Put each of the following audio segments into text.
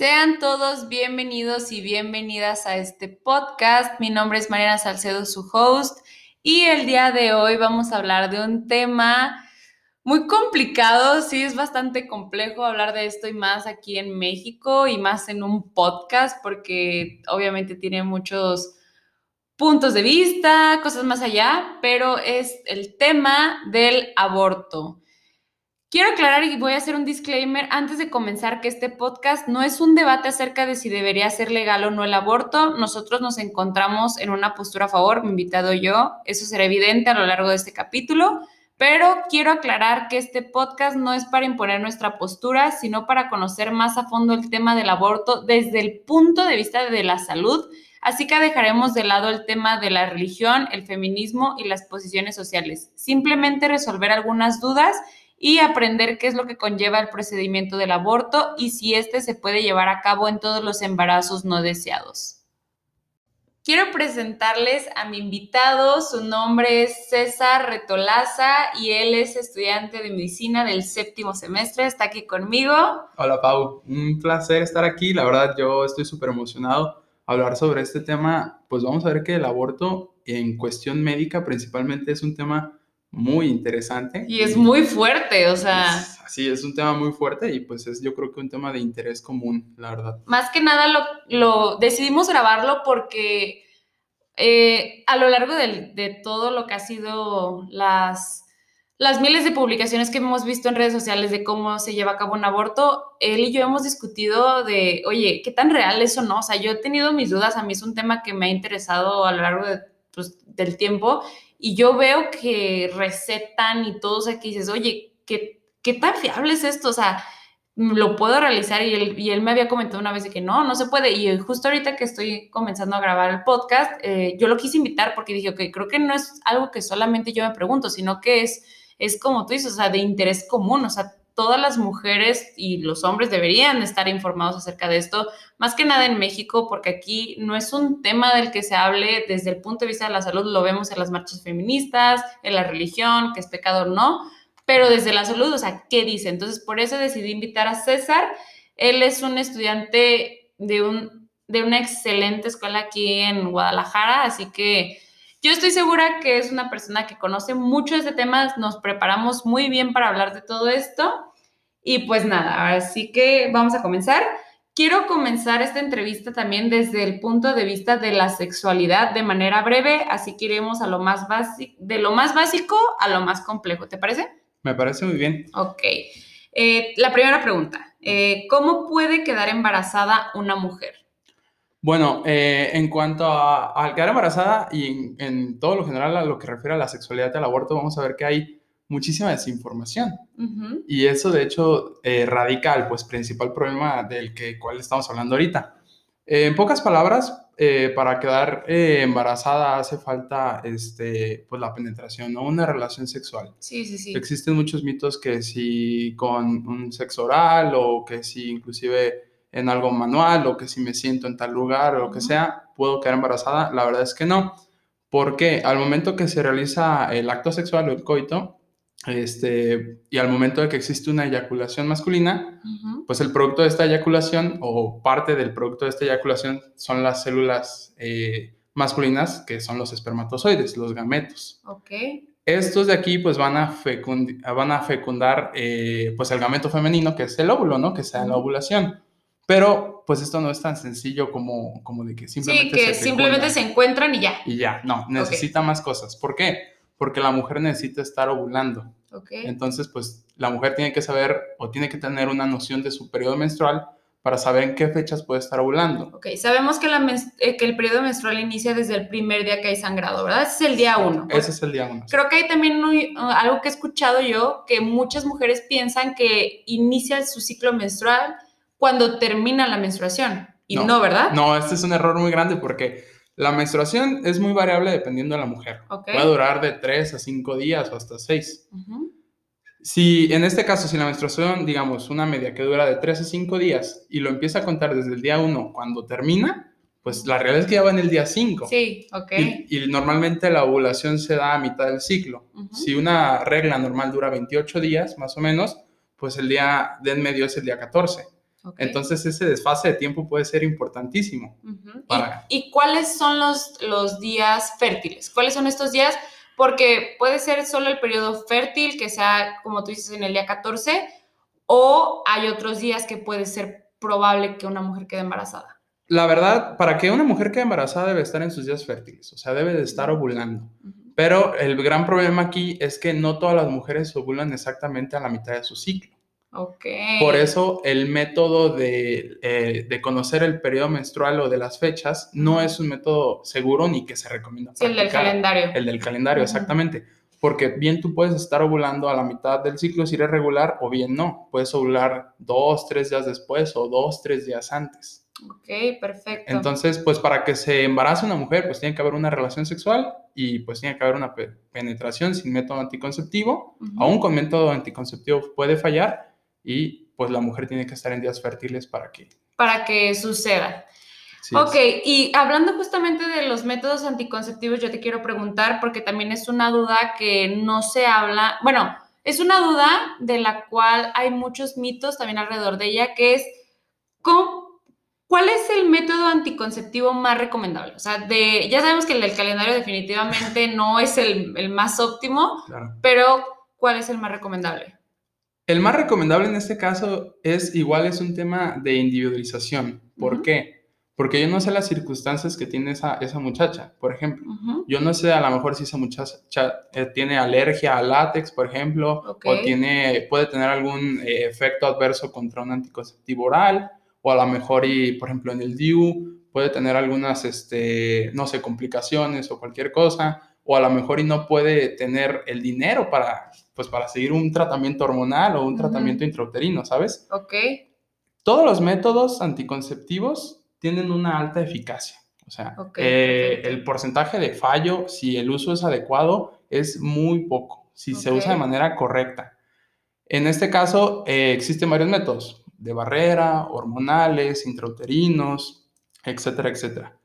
Sean todos bienvenidos y bienvenidas a este podcast. Mi nombre es Mariana Salcedo, su host, y el día de hoy vamos a hablar de un tema muy complicado, sí es bastante complejo hablar de esto y más aquí en México y más en un podcast porque obviamente tiene muchos puntos de vista, cosas más allá, pero es el tema del aborto. Quiero aclarar y voy a hacer un disclaimer antes de comenzar que este podcast no es un debate acerca de si debería ser legal o no el aborto. Nosotros nos encontramos en una postura a favor, mi invitado yo. Eso será evidente a lo largo de este capítulo, pero quiero aclarar que este podcast no es para imponer nuestra postura, sino para conocer más a fondo el tema del aborto desde el punto de vista de la salud. Así que dejaremos de lado el tema de la religión, el feminismo y las posiciones sociales. Simplemente resolver algunas dudas y aprender qué es lo que conlleva el procedimiento del aborto y si éste se puede llevar a cabo en todos los embarazos no deseados. Quiero presentarles a mi invitado, su nombre es César Retolaza y él es estudiante de medicina del séptimo semestre, está aquí conmigo. Hola Pau, un placer estar aquí, la verdad yo estoy súper emocionado hablar sobre este tema, pues vamos a ver que el aborto en cuestión médica principalmente es un tema muy interesante. Y es muy fuerte, o sea... sí, es un tema muy fuerte y pues es yo creo que un tema de interés común, la verdad. Más que nada lo, lo decidimos grabarlo porque eh, a lo largo de, de, todo lo que ha sido las, las miles de publicaciones que hemos visto en redes sociales de cómo se lleva a cabo un aborto, él y yo hemos discutido de, oye, ¿qué tan real eso no? O sea, yo he tenido mis dudas, a mí es un tema que me ha interesado a lo largo de, pues, del tiempo y yo veo que recetan y todos aquí dices, oye, ¿qué, ¿qué tan fiable es esto? O sea, lo puedo realizar y él, y él me había comentado una vez de que no, no se puede. Y justo ahorita que estoy comenzando a grabar el podcast, eh, yo lo quise invitar porque dije, ok, creo que no es algo que solamente yo me pregunto, sino que es, es como tú dices, o sea, de interés común, o sea, todas las mujeres y los hombres deberían estar informados acerca de esto, más que nada en México, porque aquí no es un tema del que se hable desde el punto de vista de la salud, lo vemos en las marchas feministas, en la religión, que es pecado o no, pero desde la salud, o sea, ¿qué dice? Entonces, por eso decidí invitar a César. Él es un estudiante de, un, de una excelente escuela aquí en Guadalajara, así que yo estoy segura que es una persona que conoce mucho este tema, nos preparamos muy bien para hablar de todo esto y pues nada, así que vamos a comenzar. Quiero comenzar esta entrevista también desde el punto de vista de la sexualidad de manera breve, así que iremos a lo más básico, de lo más básico a lo más complejo, ¿te parece? Me parece muy bien. Ok. Eh, la primera pregunta, eh, ¿cómo puede quedar embarazada una mujer? Bueno, eh, en cuanto a, al quedar embarazada y en, en, todo lo general a lo que refiere a la sexualidad del aborto, vamos a ver que hay muchísima desinformación. Y eso, de hecho, eh, radica el pues, principal problema del que, cual estamos hablando ahorita. en pocas palabras, eh, para quedar eh, embarazada hace falta este, pues, la penetración, ¿no? Una relación sexual. Sí, sí, sí. Existen muchos mitos que si con un sexo oral o que si inclusive en algo manual o que si me siento en tal lugar o lo que sea, puedo quedar embarazada. La verdad es que no. Porque al momento que se realiza el acto sexual o el coito, este, y al momento de que existe una eyaculación masculina, pues el producto de esta eyaculación o parte del producto de esta eyaculación son las células eh, masculinas, que son los espermatozoides, los gametos. Estos de aquí pues van a, van a fecundar eh, pues el gameto femenino, que es el óvulo, ¿no? Que sea la ovulación. Pero pues esto no es tan sencillo como, como de que simplemente... Sí, que se simplemente se encuentran y ya. Y ya, no, necesita más cosas. ¿Por qué? Porque la mujer necesita estar ovulando. Okay. Entonces, pues la mujer tiene que saber o tiene que tener una noción de su periodo menstrual para saber en qué fechas puede estar ovulando. Ok, sabemos que, la eh, que el periodo menstrual inicia desde el primer día que hay sangrado, ¿verdad? Ese es el día uno. Ese es el día uno. Creo que hay también uh, algo que he escuchado yo, que muchas mujeres piensan que inicia su ciclo menstrual cuando termina la menstruación. Y no, no ¿verdad? No, este es un error muy grande porque la menstruación es muy variable dependiendo de la mujer. Puede durar de 3 a 5 días o hasta 6. Si en este caso, si la menstruación, digamos, una media que dura de 3 a 5 días y lo empieza a contar desde el día 1 cuando termina, pues la realidad es que ya va en el día 5. Sí, ok. Y, normalmente la ovulación se da a mitad del ciclo. Si una regla normal dura 28 días, más o menos, pues el día de en medio es el día 14. Entonces ese desfase de tiempo puede ser importantísimo. ¿Y- para- ¿Y, cuáles son los, los días fértiles? ¿Cuáles son estos días? Porque puede ser solo el periodo fértil, que sea, como tú dices, en el día 14, o hay otros días que puede ser probable que una mujer quede embarazada. La verdad, para que una mujer quede embarazada debe estar en sus días fértiles, o sea, debe de estar ovulando. Pero el gran problema aquí es que no todas las mujeres ovulan exactamente a la mitad de su ciclo. Ok. Por eso el método de, eh, de conocer el periodo menstrual o de las fechas no es un método seguro ni que se recomienda. Sí, el del calendario. El del calendario, Ujú. exactamente. Porque bien tú puedes estar ovulando a la mitad del ciclo si eres regular o bien no. Puedes ovular dos, tres días después o dos, tres días antes. Ok, perfecto. Entonces, pues para que se embarace una mujer, pues tiene que haber una relación sexual y pues tiene que haber una pe- penetración sin método anticonceptivo. Ujú. Aún con método anticonceptivo puede fallar y pues la mujer tiene que estar en días fértiles para que... Para que suceda. sí, Ok, y hablando justamente de los métodos anticonceptivos, yo te quiero preguntar, porque también es una duda que no se habla, bueno, es una duda de la cual hay muchos mitos también alrededor de ella, que es, ¿cómo- ¿cuál es el método anticonceptivo más recomendable? O sea, de, ya sabemos que el del calendario definitivamente no es el, el más óptimo, claro. pero ¿cuál es el más recomendable? El más recomendable en este caso es igual es un tema de individualización. ¿Por qué? Porque yo no sé las circunstancias que tiene esa, esa muchacha, por ejemplo. Yo no sé a lo mejor si esa muchacha eh, tiene alergia al látex, por ejemplo, o tiene, puede tener algún eh, efecto adverso contra un anticonceptivo oral, o a lo mejor, y, por ejemplo, en el DIU puede tener algunas, este, no sé, complicaciones o cualquier cosa, o a lo mejor y no puede tener el dinero para, pues, para seguir un tratamiento hormonal o un tratamiento intrauterino, ¿sabes? Ok, Todos los métodos anticonceptivos tienen una alta eficacia. O sea, eh, el porcentaje de fallo, si el uso es adecuado, es muy poco, si se usa de manera correcta. En este caso, eh, existen varios métodos de barrera, hormonales, intrauterinos, etcétera, etcétera.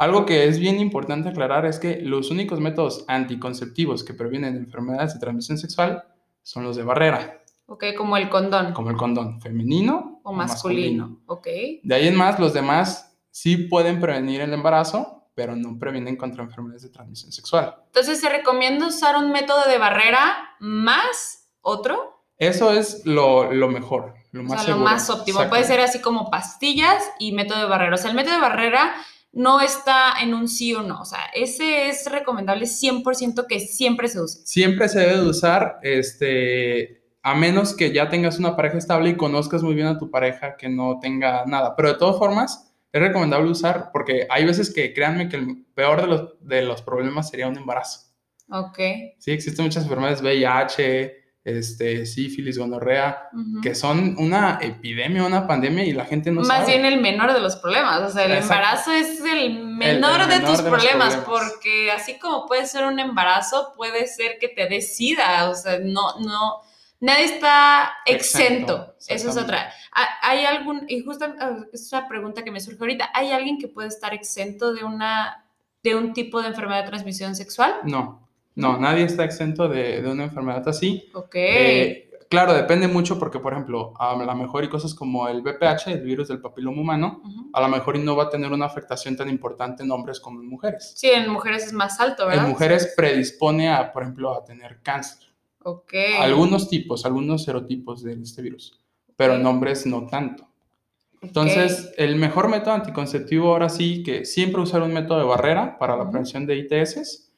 Algo que es bien importante aclarar es que los únicos métodos anticonceptivos que previenen enfermedades de transmisión sexual son los de barrera, ok, como el condón como el condón femenino o masculino. Ok. de ahí en más, los demás sí pueden prevenir el embarazo, pero no previenen contra enfermedades de transmisión sexual. Entonces, ¿se recomienda usar un método de barrera más otro? Eso es lo, lo mejor, lo O más sea, lo más óptimo. Puede ser así como pastillas y método de barrera. O sea, el método de barrera no está en un sí o no. O sea, ese es recomendable 100% que siempre se use. Siempre se debe de usar, este, a menos que ya tengas una pareja estable y conozcas muy bien a tu pareja que no tenga nada. Pero de todas formas, es recomendable usar porque hay veces que, créanme, que el peor de los, de los problemas sería un embarazo. Ok. Sí, existen muchas enfermedades VIH, este, sífilis, gonorrea, que son una epidemia, una pandemia y la gente no Más sabe. bien el menor de los problemas. O sea, el Exacto. embarazo es el menor el de menor tus de problemas, problemas. porque así como puede ser un embarazo, puede ser que te decida. O sea, no, no, nadie está exento. Eso es otra. Ha- ¿Hay algún, y justo ah, es una pregunta que me surge ahorita, ¿hay alguien que puede estar exento de una, de un tipo de enfermedad de transmisión sexual? No, no, nadie está exento de, de una enfermedad así. Ok. Eh, claro, depende mucho porque, por ejemplo, a lo mejor y cosas como el VPH, el virus del papiloma humano, a lo mejor y no va a tener una afectación tan importante en hombres como en mujeres. Sí, en mujeres es más alto, ¿verdad? En mujeres predispone a, por ejemplo, a tener cáncer. Ok. Algunos tipos, algunos serotipos de este virus, pero en hombres no tanto. Entonces, el mejor método anticonceptivo ahora sí que siempre usar un método de barrera para la prevención de ITS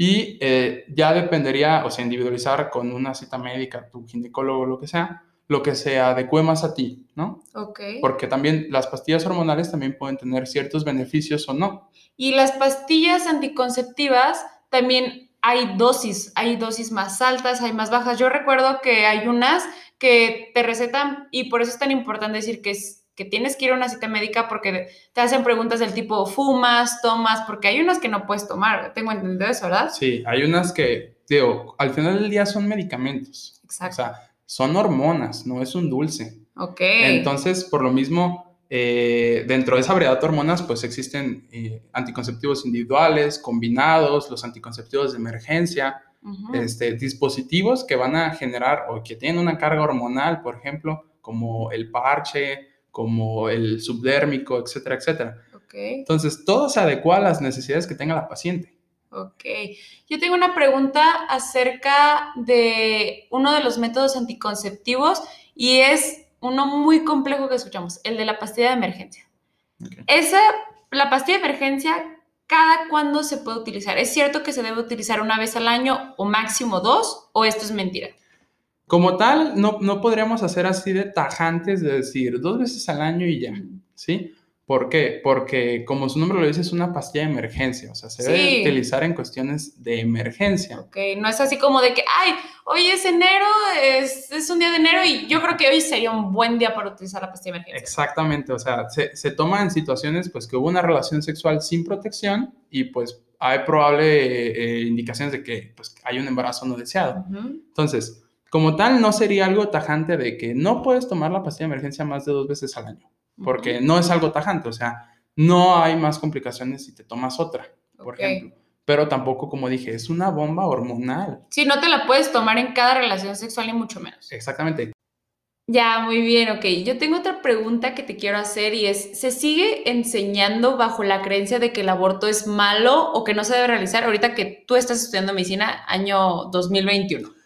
y eh, ya dependería, o sea, individualizar con una cita médica, tu ginecólogo, lo que sea, lo que se adecue más a ti, ¿no? Ok. Porque también las pastillas hormonales también pueden tener ciertos beneficios o no. Y las pastillas anticonceptivas también hay dosis, hay dosis más altas, hay más bajas. Yo recuerdo que hay unas que te recetan y por eso es tan importante decir que, es, que tienes que ir a una cita médica porque te hacen preguntas del tipo fumas, tomas, porque hay unas que no puedes tomar. Tengo entendido eso, ¿verdad? Sí, hay unas que, digo, al final del día son medicamentos. Exacto. O sea, son hormonas, no es un dulce. ok. Entonces, por lo mismo, eh, dentro de esa variedad de hormonas, pues existen eh, anticonceptivos individuales, combinados, los anticonceptivos de emergencia, Ujú. este, dispositivos que van a generar o que tienen una carga hormonal, por ejemplo, como el parche, como el subdérmico, etcétera, etcétera. Entonces, todo se adecua a las necesidades que tenga la paciente. ok. Yo tengo una pregunta acerca de uno de los métodos anticonceptivos y es uno muy complejo que escuchamos, el de la pastilla de emergencia. Ok. Esa, la pastilla de emergencia, ¿cada cuándo se puede utilizar? ¿Es cierto que se debe utilizar una vez al año o máximo dos o esto es mentira? Como tal, no, no podríamos hacer así de tajantes de decir dos veces al año y ya, ¿sí? ¿Por qué? Porque como su nombre lo dice, es una pastilla de emergencia, o sea, se debe Sí. utilizar en cuestiones de emergencia. Ok, no es así como de que, ay, hoy es enero, es, es un día de enero y yo creo que hoy sería un buen día para utilizar la pastilla de emergencia. Exactamente, o sea, se, se toma en situaciones pues que hubo una relación sexual sin protección y pues hay probable eh, indicaciones de que pues hay un embarazo no deseado. Ujú. Entonces, como tal, no sería algo tajante de que no puedes tomar la pastilla de emergencia más de dos veces al año, porque no es algo tajante, o sea, no hay más complicaciones si te tomas otra, por ejemplo. Pero tampoco, como dije, es una bomba hormonal. Sí, no te la puedes tomar en cada relación sexual ni mucho menos. Exactamente. Ya, muy bien, ok. Yo tengo otra pregunta que te quiero hacer y es, ¿se sigue enseñando bajo la creencia de que el aborto es malo o que no se debe realizar ahorita que tú estás estudiando medicina año 2021?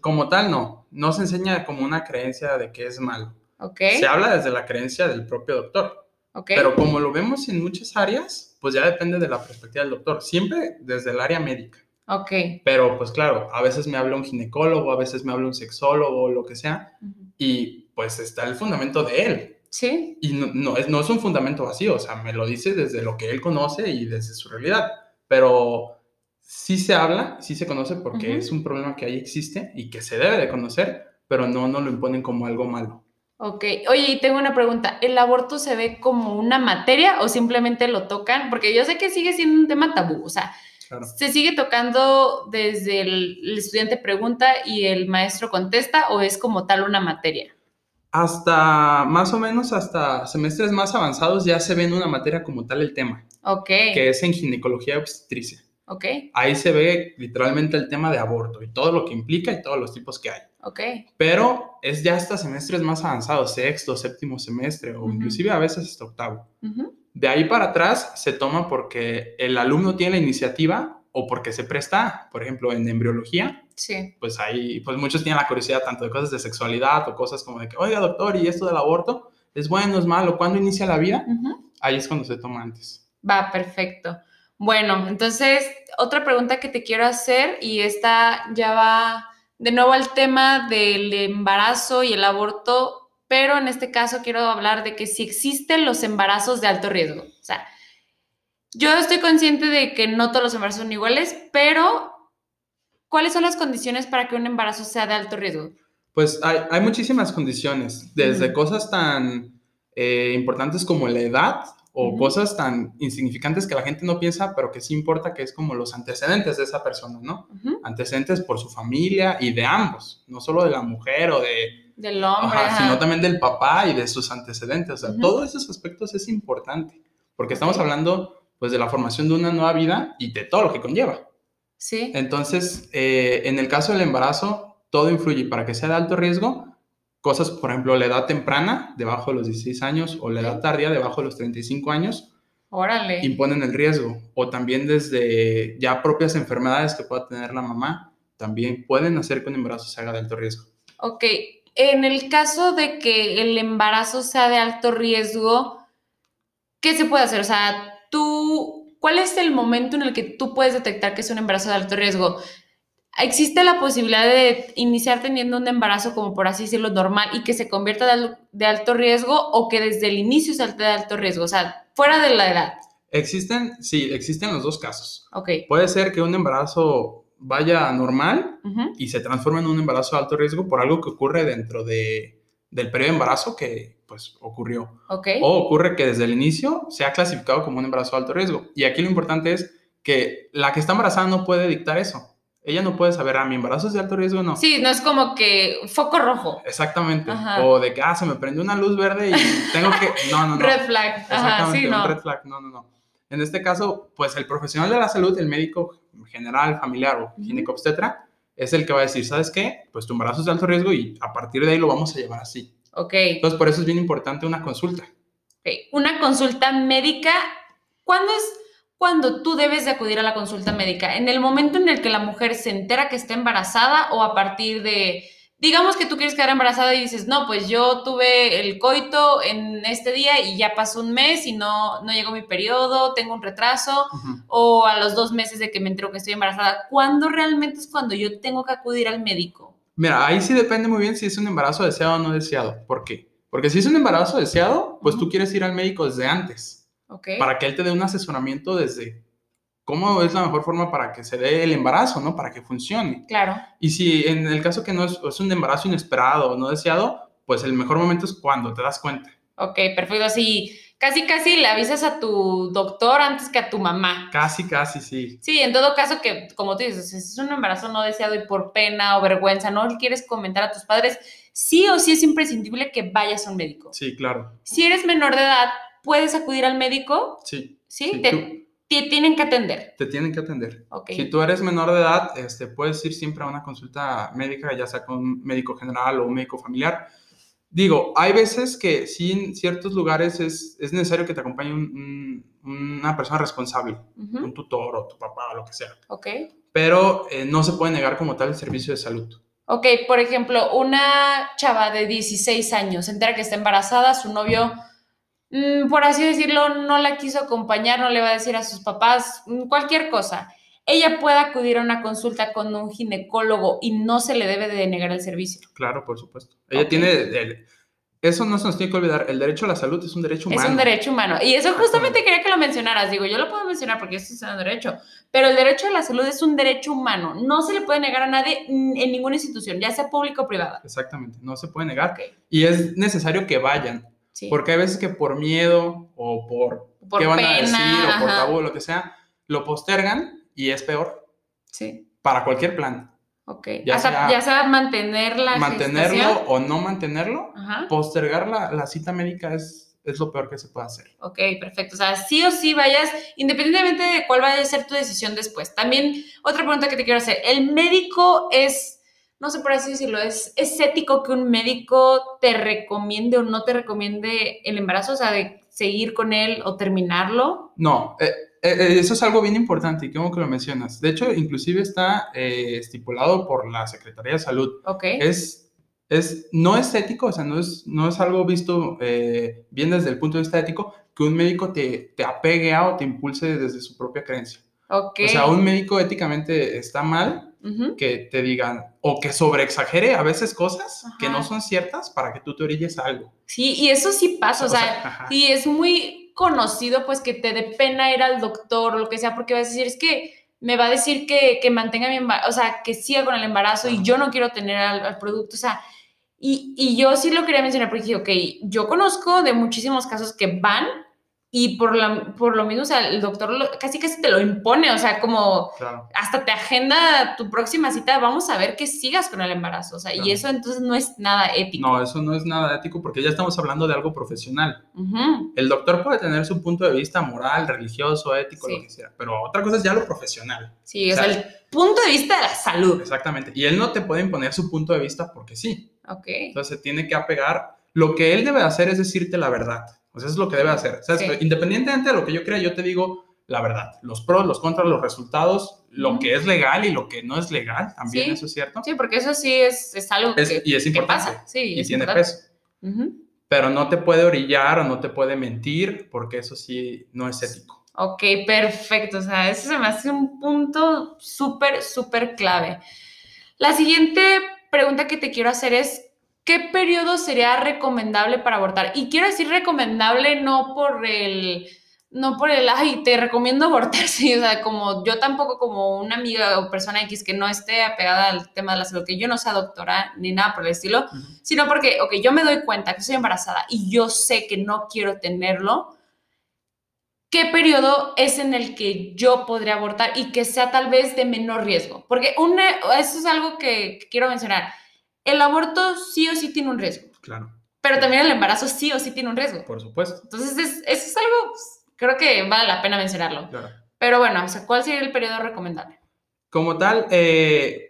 Como tal, no. No se enseña como una creencia de que es malo. ¿Ok? Se habla desde la creencia del propio doctor. ¿Ok? Pero como lo vemos en muchas áreas, pues ya depende de la perspectiva del doctor. Siempre desde el área médica. Ok. Pero pues claro, a veces me habla un ginecólogo, a veces me habla un sexólogo, lo que sea. Y pues está el fundamento de él. ¿Sí? Y no, no, es, no es un fundamento vacío, o sea, me lo dice desde lo que él conoce y desde su realidad. Pero sí se habla, sí se conoce porque es un problema que ahí existe y que se debe de conocer, pero no nos lo imponen como algo malo. Ok. Oye, y tengo una pregunta. ¿El aborto se ve como una materia o simplemente lo tocan? Porque yo sé que sigue siendo un tema tabú. O sea, Claro. ¿se sigue tocando desde el, el estudiante pregunta y el maestro contesta o es como tal una materia? Hasta más o menos hasta semestres más avanzados ya se ve en una materia como tal el tema, Ok. que es en ginecología obstetricia. Ok. Ahí se ve literalmente el tema de aborto y todo lo que implica y todos los tipos que hay. Ok. Pero es ya hasta semestres más avanzados, sexto, séptimo semestre o inclusive a veces hasta octavo. De ahí para atrás se toma porque el alumno tiene la iniciativa o porque se presta, por ejemplo, en embriología, Sí. pues ahí, pues muchos tienen la curiosidad tanto de cosas de sexualidad o cosas como de que, oiga, doctor, ¿y esto del aborto? ¿Es bueno, es malo? ¿Cuándo inicia la vida? Ahí es cuando se toma antes. Va, perfecto. Bueno, entonces, otra pregunta que te quiero hacer, y esta ya va de nuevo al tema del embarazo y el aborto, pero en este caso quiero hablar de que si existen los embarazos de alto riesgo. O sea, yo estoy consciente de que no todos los embarazos son iguales, pero ¿cuáles son las condiciones para que un embarazo sea de alto riesgo? Pues hay, hay muchísimas condiciones, desde cosas tan eh, importantes como la edad o cosas tan insignificantes que la gente no piensa, pero que sí importa, que es como los antecedentes de esa persona, ¿no? Antecedentes por su familia y de ambos, no solo de la mujer o de, Del hombre. ajá, ajá. sino también del papá y de sus antecedentes. O sea, todos esos aspectos es importante, porque estamos hablando pues de la formación de una nueva vida y de todo lo que conlleva. Sí. Entonces, eh, en el caso del embarazo, todo influye para que sea de alto riesgo. Cosas, por ejemplo, la edad temprana, debajo de los 16 años, o la edad tardía, debajo de los 35 años, Órale. imponen el riesgo. O también desde ya propias enfermedades que pueda tener la mamá, también pueden hacer que un embarazo se haga de alto riesgo. Ok, en el caso de que el embarazo sea de alto riesgo, ¿qué se puede hacer? O sea, tú, ¿cuál es el momento en el que tú puedes detectar que es un embarazo de alto riesgo? ¿Existe la posibilidad de iniciar teniendo un embarazo, como por así decirlo, normal y que se convierta de, al- de alto riesgo o que desde el inicio sea de alto riesgo? O sea, fuera de la edad. Existen, sí, existen los dos casos. Ok. Puede ser que un embarazo vaya normal y se transforma en un embarazo de alto riesgo por algo que ocurre dentro de, del periodo de embarazo que pues ocurrió. O ocurre que desde el inicio se ha clasificado como un embarazo de alto riesgo. Y aquí lo importante es que la que está embarazada no puede dictar eso. Ella no puede saber, ah, mi embarazo es de alto riesgo o no. Sí, no es como que foco rojo. Exactamente. Ajá. O de que, ah, se me prendió una luz verde y tengo que... No, no, no. Red flag. Ajá, Exactamente, sí, un no. red flag. No, no, no. En este caso, pues el profesional de la salud, el médico general, familiar o ginecobstetra, es el que va a decir, ¿sabes qué? Pues tu embarazo es de alto riesgo y a partir de ahí lo vamos a llevar así. Ok. Entonces, por eso es bien importante una consulta. ok. Una consulta médica, ¿cuándo es cuando tú debes de acudir a la consulta médica? ¿En el momento en el que la mujer se entera que está embarazada o a partir de, digamos que tú quieres quedar embarazada y dices, no, pues yo tuve el coito en este día y ya pasó un mes y no, no llegó mi periodo, tengo un retraso, o a los dos meses de que me entero que estoy embarazada, ¿cuándo realmente es cuando yo tengo que acudir al médico? Mira, ahí sí depende muy bien si es un embarazo deseado o no deseado. ¿Por qué? Porque si es un embarazo deseado, pues tú quieres ir al médico desde antes, Para que él te dé un asesoramiento desde cómo es la mejor forma para que se dé el embarazo, ¿no? Para que funcione. Claro. Y si en el caso que no es, es un embarazo inesperado o no deseado, pues el mejor momento es cuando te das cuenta. Ok, perfecto. Así, casi, casi le avisas a tu doctor antes que a tu mamá. Casi, casi, sí. Sí, en todo caso que, como tú dices, si es un embarazo no deseado y por pena o vergüenza no le quieres comentar a tus padres, sí o sí es imprescindible que vayas a un médico. Sí, claro. Si eres menor de edad, puedes acudir al médico, Sí. ¿sí? Sí, te, tú- te tienen que atender. te tienen que atender. Ok. Si tú eres menor de edad, este, puedes ir siempre a una consulta médica, ya sea con un médico general o un médico familiar. Digo, hay veces que sí en ciertos lugares es, es necesario que te acompañe un- un- una persona responsable, Ujú, un tutor o tu papá o lo que sea. Ok. Pero eh, no se puede negar como tal el servicio de salud. Ok, por ejemplo, una chava de 16 años se entera que está embarazada, su novio, por así decirlo, no la quiso acompañar, no le va a decir a sus papás, mm, cualquier cosa. Ella puede acudir a una consulta con un ginecólogo y no se le debe de negar el servicio. Claro, por supuesto. Ella tiene... el- eso no se nos tiene que olvidar. El derecho a la salud es un derecho humano. Es un derecho humano. Y eso justamente quería que lo mencionaras. Digo, yo lo puedo mencionar porque eso es un derecho. Pero el derecho a la salud es un derecho humano. No se le puede negar a nadie mm, en ninguna institución, ya sea pública o privada. Exactamente, no se puede negar. Ok, Y es necesario que vayan. Sí. Porque hay veces que por miedo o por, Por qué van a decir o por tabú o lo que sea, lo postergan y es peor Sí. para cualquier plan. Ok. Ya Hasta- sea- ya sea mantener la Mantenerlo gestación. o no mantenerlo, Ajá. postergar la, la cita médica es, es lo peor que se puede hacer. Ok, perfecto. O sea, sí o sí vayas, independientemente de cuál vaya a ser tu decisión después. También, otra pregunta que te quiero hacer. ¿El médico es, no sé por así decirlo, es, es ético que un médico te recomiende o no te recomiende el embarazo? O sea, de seguir con él o terminarlo. No, eh, eh, eso es algo bien importante y bueno que lo mencionas. De hecho, inclusive está eh, estipulado por la Secretaría de Salud. Ok. Es, es, no es ético, o sea, no es, no es algo visto eh, bien desde el punto de vista ético que un médico te, te apegue a o te impulse desde su propia creencia. ok. O sea, un médico éticamente está mal Que te digan o que sobreexagere a veces cosas que no son ciertas para que tú te orilles a algo. Sí, y eso sí pasa. O sea. Sí, es muy conocido pues que te dé pena ir al doctor o lo que sea, porque vas a decir, es que me va a decir que, que mantenga mi embarazo, o sea, que siga con el embarazo y yo no quiero tener al, al producto, o sea, y, y yo sí lo quería mencionar porque dije, ok, yo conozco de muchísimos casos que van y por, la, por lo mismo, o sea, el doctor lo- casi casi te lo impone, o sea, como Claro. hasta te agenda tu próxima cita, vamos a ver que sigas con el embarazo, o sea, Claro. y eso entonces no es nada ético. No, eso no es nada ético porque ya estamos hablando de algo profesional. Ujú. El doctor puede tener su punto de vista moral, religioso, ético, Sí. lo que sea, pero otra cosa es ya lo profesional. Sí, o O sea, el punto de vista de la salud. Exactamente. Y él no te puede imponer su punto de vista porque sí. Ok. Entonces se tiene que apegar. Lo que él debe hacer es decirte la verdad. O sea, eso es lo que debe hacer. ¿Sabes? Sí. Independientemente de lo que yo crea, yo te digo la verdad. Los pros, los contras, los resultados, lo Ujú. que es legal y lo que no es legal, también Sí. eso es cierto. Sí, porque eso sí es, es algo Es- que, y es que importante. pasa. Sí, y es tiene importante. peso. Ujú. Pero no te puede orillar o no te puede mentir porque eso sí no es ético. Ok, perfecto. O sea, eso se me hace un punto súper, súper clave. La siguiente pregunta que te quiero hacer es, ¿qué periodo sería recomendable para abortar? Y quiero decir recomendable no por el, no por el, ay, te recomiendo abortar, sí, o sea, como yo tampoco como una amiga o persona X que no esté apegada al tema de la salud, que yo no sea doctora ni nada por el estilo, sino porque, ok, yo me doy cuenta que estoy embarazada y yo sé que no quiero tenerlo, ¿qué periodo es en el que yo podría abortar y que sea tal vez de menor riesgo? Porque una, eso es algo que, que quiero mencionar. El aborto sí o sí tiene un riesgo, Claro, pero también el embarazo sí o sí tiene un riesgo. por supuesto. Entonces, es- eso es algo, pues, creo que vale la pena mencionarlo. Claro. Pero bueno, o sea, ¿cuál sería el periodo recomendable? Como tal, eh,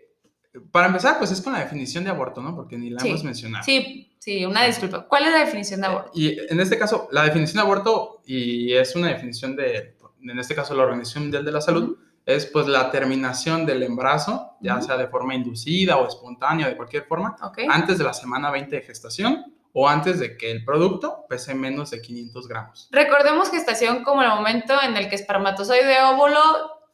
Para empezar, pues es con la definición de aborto, ¿no? Porque ni la Sí. hemos mencionado. Sí, sí, una disculpa. ¿Cuál es la definición de aborto? Y en este caso, la definición de aborto, y es una definición de, en este caso, la Organización Mundial de la Salud, es pues la terminación del embarazo, ya sea de forma inducida o espontánea, de cualquier forma, Ok. antes de la semana 20 de gestación o antes de que el producto pese menos de 500 gramos. Recordemos gestación como el momento en el que espermatozoide óvulo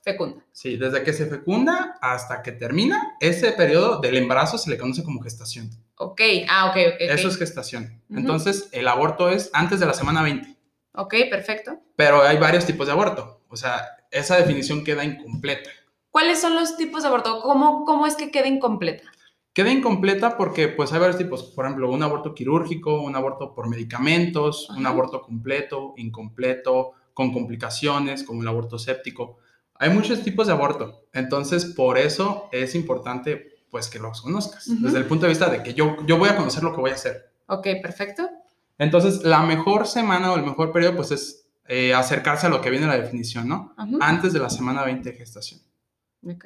fecunda. Sí, desde que se fecunda hasta que termina, ese periodo del embarazo se le conoce como gestación. Ok, ah, ok, ok. ok. Eso es gestación. Ujú. Entonces, el aborto es antes de la semana 20. Ok, perfecto. Pero hay varios tipos de aborto. O sea, esa definición queda incompleta. ¿Cuáles son los tipos de aborto? ¿Cómo, cómo es que queda incompleta? Queda incompleta porque pues hay varios tipos. Por ejemplo, un aborto quirúrgico, un aborto por medicamentos, un aborto completo, incompleto, con complicaciones, como el aborto séptico. Hay muchos tipos de aborto. Entonces, por eso es importante pues que los conozcas. Desde el punto de vista de que yo, yo voy a conocer lo que voy a hacer. Ok, perfecto. Entonces, la mejor semana o el mejor periodo pues es eh, acercarse a lo que viene en la definición, ¿no? Ujú. Antes de la semana 20 de gestación. Ok.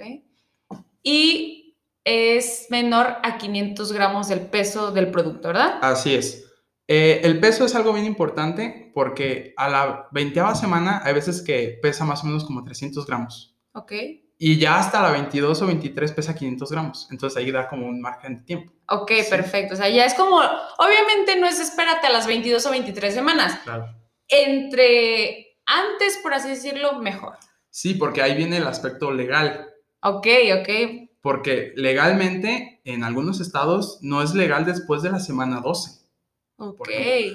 Y es menor a 500 gramos del peso del producto, ¿verdad? Así es. Eh, el peso es algo bien importante porque a la veinteava semana hay veces que pesa más o menos como 300 gramos Ok. y ya hasta la 22 o 23 pesa 500 gramos. Entonces ahí da como un margen de tiempo. Ok, Sí. perfecto. O sea, ya es como, obviamente no es espérate a las 22 o 23 semanas. Claro. Entre antes, por así decirlo, mejor. Sí, porque ahí viene el aspecto legal. Ok, ok. Porque legalmente en algunos estados no es legal después de la semana 12. Ok.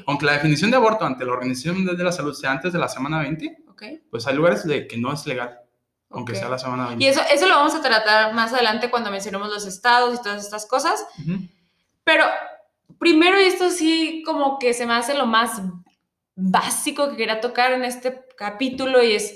Aunque la definición de aborto ante la Organización Mundial de la Salud sea antes de la semana 20, Ok. pues hay lugares de que no es legal, aunque sea la semana 20. Y eso, eso lo vamos a tratar más adelante cuando mencionemos los estados y todas estas cosas. Pero primero, esto sí como que se me hace lo más básico que quería tocar en este capítulo y es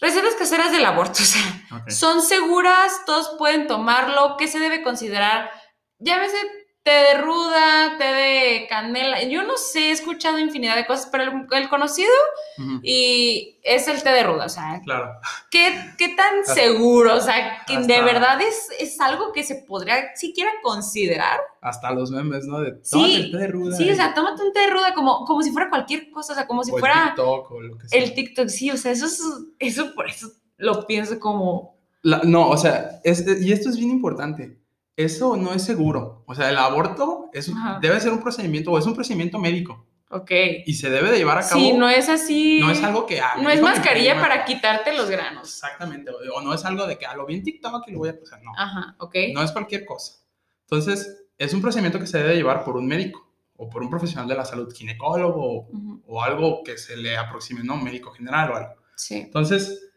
recetas caseras del aborto. O sea, son seguras, todos pueden tomarlo. ¿Qué se debe considerar? Llámese té de ruda, té de canela. Yo no sé, he escuchado infinidad de cosas, pero el, el conocido Ujú. y es el té de ruda. O sea, Claro. ¿qué, qué tan Hasta- seguro? O sea, que de verdad es, es algo que se podría siquiera considerar. Hasta los memes, ¿no? De Sí, tómate el té de ruda. Sí, o sea, tómate un té de ruda como, como si fuera cualquier cosa, o sea, como si o el fuera TikTok o lo que sea. el TikTok. Sí, o sea, eso es, eso por eso lo pienso como, La- no, o sea, es- y esto es bien importante. Eso no es seguro. O sea, el aborto es, Ajá. debe ser un procedimiento o es un procedimiento médico ok. y se debe de llevar a cabo. Sí, no es así. no es algo que... ah, No es mascarilla para quitarte los granos. Exactamente. O, no es algo de que a lo vi en TikTok y lo voy a... Sea, no. Ajá, ok. No es cualquier cosa. Entonces, es un procedimiento que se debe llevar por un médico o por un profesional de la salud, ginecólogo o algo que se le aproxime, ¿no? Un médico general o algo. Sí. Entonces,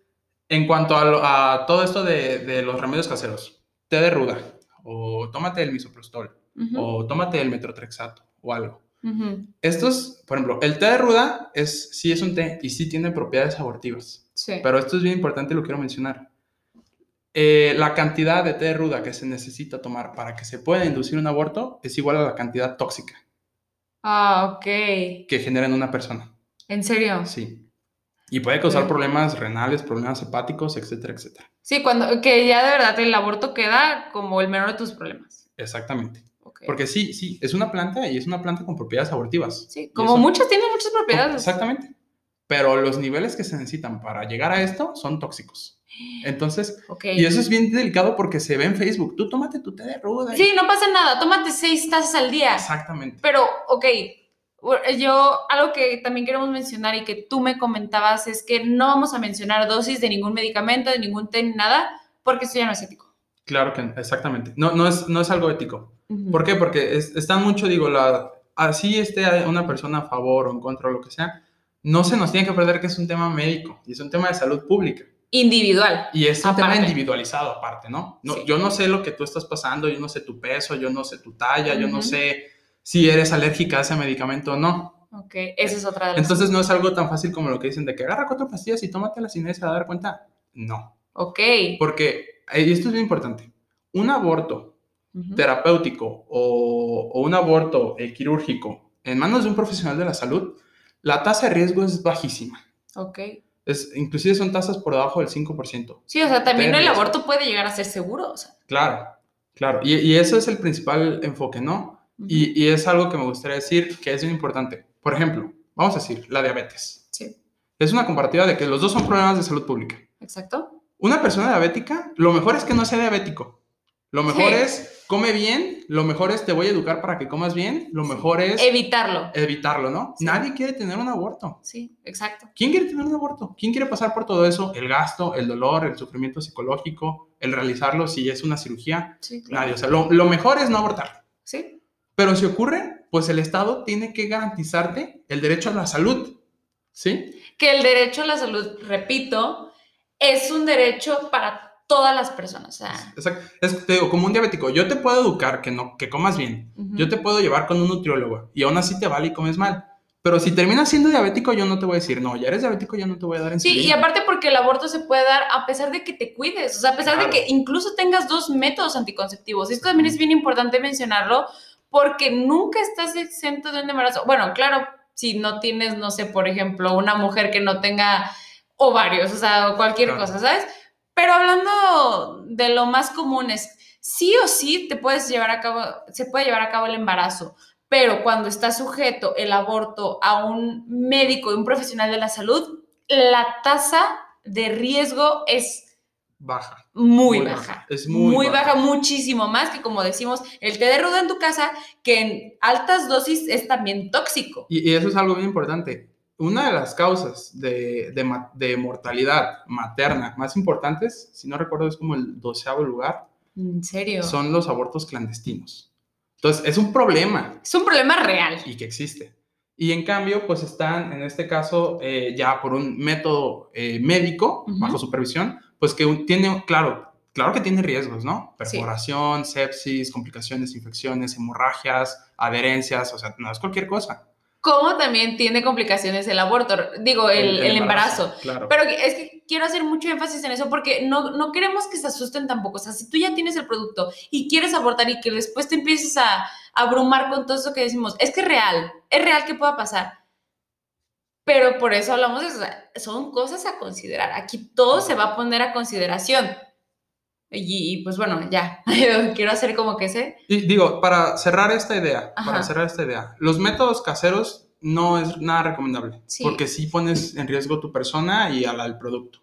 en cuanto a, lo- a todo esto de, de los remedios caseros, té de ruda, o tómate el misoprostol, o tómate el metrotrexato, o algo. Estos, por ejemplo, el té de ruda es, sí es un té y sí tiene propiedades abortivas, Sí. pero esto es bien importante y lo quiero mencionar. Eh, la cantidad de té de ruda que se necesita tomar para que se pueda inducir un aborto es igual a la cantidad tóxica Ah, ok. que genera en una persona. ¿En serio? Sí. Y puede causar problemas renales, problemas hepáticos, etcétera, etcétera. Sí, cuando, que ya de verdad el aborto queda como el menor de tus problemas. Exactamente. Porque sí, sí, es una planta y es una planta con propiedades abortivas. Sí, como eso- muchas tienen muchas propiedades. Exactamente. Pero los niveles que se necesitan para llegar a esto son tóxicos. Entonces, Ok. y eso es bien delicado porque se ve en Facebook. Tú tómate tu té de ruda. y- Sí, no pasa nada, tómate seis tazas al día. Exactamente. Pero, ok, yo algo que también queremos mencionar y que tú me comentabas es que no vamos a mencionar dosis de ningún medicamento, de ningún té, ni nada, porque eso ya no es ético. Claro que exactamente. No, no, es, no es algo ético. Ujú. ¿Por qué? Porque es- están mucho, digo, la, así esté una persona a favor o en contra o lo que sea, no se nos tiene que perder que es un tema médico y es un tema de salud pública. Individual. Y es un tema Aparte. individualizado aparte, ¿no? no Sí. Yo no sé lo que tú estás pasando, yo no sé tu peso, yo no sé tu talla, yo no sé si eres alérgica a ese medicamento o no. Ok, esa es otra de las... Entonces no es algo tan fácil como lo que dicen de que agarra cuatro pastillas y tómatelas y nadie se va a dar cuenta. No, Ok. porque, eh, y esto es bien importante, un aborto Ujú. terapéutico o, o un aborto eh, quirúrgico en manos de un profesional de la salud, la tasa de riesgo es bajísima. Ok. Es, inclusive son tasas por debajo del 5%. Sí, o sea, también el aborto puede llegar a ser seguro, o sea. Claro. Claro, y, y eso es el principal enfoque, ¿no? Y, y es algo que me gustaría decir que es muy importante. Por ejemplo, vamos a decir, la diabetes. Sí, Es una comparativa de que los dos son problemas de salud pública. exacto. Una persona diabética, lo mejor es que no sea diabético. Lo mejor Sí. es come bien, lo mejor es te voy a educar para que comas bien, lo mejor es Evitarlo. evitarlo, ¿no? Sí. Nadie quiere tener un aborto. Sí, exacto. ¿Quién quiere tener un aborto? ¿Quién quiere pasar por todo eso? El gasto, el dolor, el sufrimiento psicológico, el realizarlo si es una cirugía. Sí, claro. Nadie. O sea, lo, lo mejor es no abortar. Sí, Pero si ocurre, pues el Estado tiene que garantizarte el derecho a la salud. ¿Sí? que el derecho a la salud, repito, es un derecho para todas las personas. O sea, Exacto. Es, te digo, como un diabético, yo te puedo educar que, no, que comas bien. Yo te puedo llevar con un nutriólogo y aún así te vale y comes mal. Pero si terminas siendo diabético, yo no te voy a decir, no, ya eres diabético, yo no te voy a dar Sí, y insulina. aparte porque el aborto se puede dar a pesar de que te cuides, o sea, a pesar Claro. de que incluso tengas dos métodos anticonceptivos. Esto también es bien importante mencionarlo porque nunca estás exento de un embarazo. Bueno, claro, si no tienes, no sé, por ejemplo, una mujer que no tenga ovarios, o sea, o cualquier Claro. cosa, ¿sabes? Pero hablando de lo más común es, sí o sí te puedes llevar a cabo, se puede llevar a cabo el embarazo, pero cuando está sujeto el aborto a un médico y un profesional de la salud, la tasa de riesgo es Baja. Muy, Muy baja. baja, es muy baja. baja. muchísimo más que como decimos, el té de ruda en tu casa, que en altas dosis es también tóxico. Y, y eso es algo bien importante. Una de las causas de, de mortalidad materna más importantes, si no recuerdo, es como el doceavo lugar, En serio. son los abortos clandestinos. Entonces, es un problema Es un problema real. y que existe. Y en cambio, pues están, en este caso, eh, ya por un método eh, médico, bajo supervisión, pues que tiene, claro, claro que tiene riesgos, ¿no? Sí. Perforación, sepsis, complicaciones, infecciones, hemorragias, adherencias, o sea, no es cualquier cosa. Como también tiene complicaciones el aborto, digo, el, el embarazo. Claro. Pero es que quiero hacer mucho énfasis en eso porque no, no queremos que se asusten tampoco. O sea, si tú ya tienes el producto y quieres abortar y que después te empieces a, a abrumar con todo eso que decimos, es que es real, es real que pueda pasar. Pero por eso hablamos de eso. son cosas a considerar. Aquí todo se va a poner a consideración. Y, y, pues bueno, ya, quiero hacer como que sé. Y digo, para cerrar esta idea, Ajá. para cerrar esta idea, los métodos caseros no es nada recomendable, Sí. porque sí pones en riesgo tu persona y a la del producto,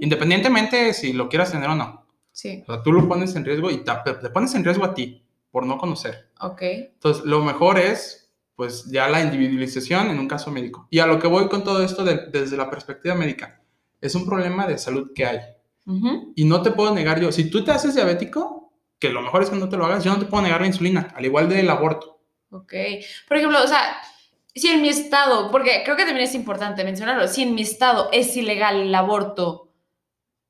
independientemente si lo quieras tener o no. Sí, O sea, tú lo pones en riesgo y te, te pones en riesgo a ti por no conocer. ok. Entonces, lo mejor es, pues, ya la individualización en un caso médico. Y a lo que voy con todo esto de- desde la perspectiva médica, es un problema de salud que hay. Y no te puedo negar yo, si tú te haces diabético, que lo mejor es que no te lo hagas, yo no te puedo negar la insulina, al igual del aborto. Ok. Por ejemplo, o sea, si en mi estado, porque creo que también es importante mencionarlo, si en mi estado es ilegal el aborto,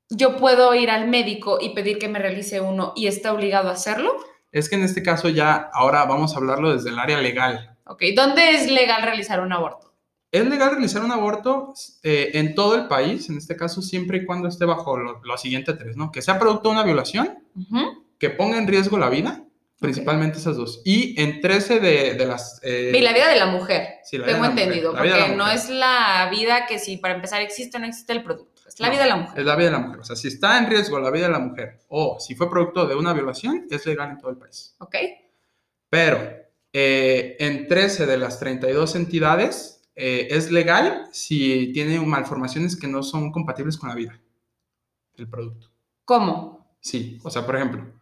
yo puedo ir al médico y pedir que me realice uno y está obligado a hacerlo. Es que en este caso ya, ahora vamos a hablarlo desde el área legal. Ok. ¿Dónde es legal realizar un aborto? Es legal realizar un aborto eh, en todo el país, en este caso siempre y cuando esté bajo lo, lo siguiente tres, ¿no? Que sea producto de una violación, Ujú. que ponga en riesgo la vida, principalmente esas dos. Y en 13 de, de las... eh, Y la vida de la mujer. sí, la Tengo mujer, entendido, la porque no mujer. es la vida que si para empezar existe o no existe el producto, es la No, vida de la mujer. Es la vida de la mujer. O sea, si está en riesgo la vida de la mujer o si fue producto de una violación, es legal en todo el país. ¿Ok? Pero eh, en 13 de las 32 entidades eh, es legal si tiene malformaciones que no son compatibles con la vida, el producto. ¿Cómo? Sí, o sea, por ejemplo,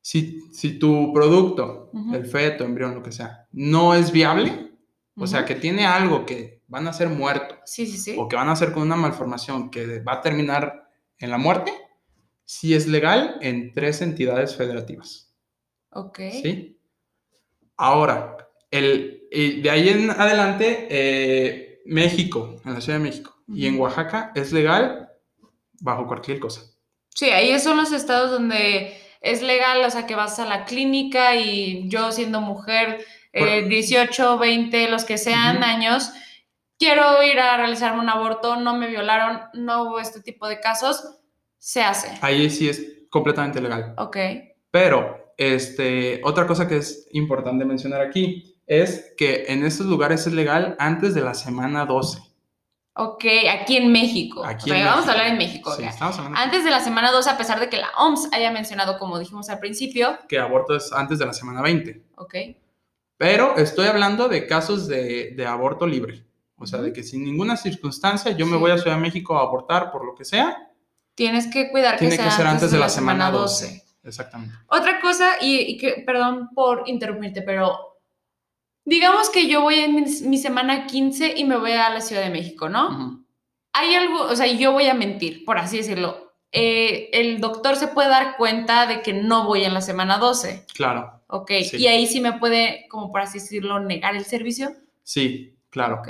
si, si tu producto, el feto, embrión, lo que sea, no es viable, o sea, que tiene algo que van a ser muerto Sí, sí, sí. o que van a hacer con una malformación que va a terminar en la muerte, sí es legal en tres entidades federativas. Ok. ¿Sí? Ahora, el, de ahí en adelante, eh, México, en la Ciudad de México, y en. Oaxaca es legal bajo cualquier cosa. Sí, ahí son los estados donde es legal, o sea, que vas a la clínica y yo siendo mujer, eh, Por- 18, 20, los que sean años, quiero ir a realizarme un aborto, no me violaron, no hubo este tipo de casos, se hace. Ahí sí es completamente legal. Ok. Pero, este, otra cosa que es importante mencionar aquí es que en estos lugares es legal antes de la semana 12. Ok, aquí en México. Aquí O sea, en vamos a hablar en México. Sí, hablando Antes de la semana 2, a pesar de que la OMS haya mencionado, como dijimos al principio, que aborto es antes de la semana 20. ok, Pero estoy hablando de casos de, de aborto libre. O sea, de que sin ninguna circunstancia yo me voy a Ciudad de México a abortar por lo que sea, tienes que cuidar tiene que que sea ser antes de la semana 12. Exactamente. Otra cosa, y, y que, perdón por interrumpirte, pero digamos que yo voy en mi, mi semana 15 y me voy a la Ciudad de México, ¿no? Hay algo, o sea, yo voy a mentir, por así decirlo. Eh, el doctor se puede dar cuenta de que no voy en la semana 12, Claro, ¿ok? Sí. Y ahí sí me puede, como por así decirlo, negar el servicio. sí, claro. Ok.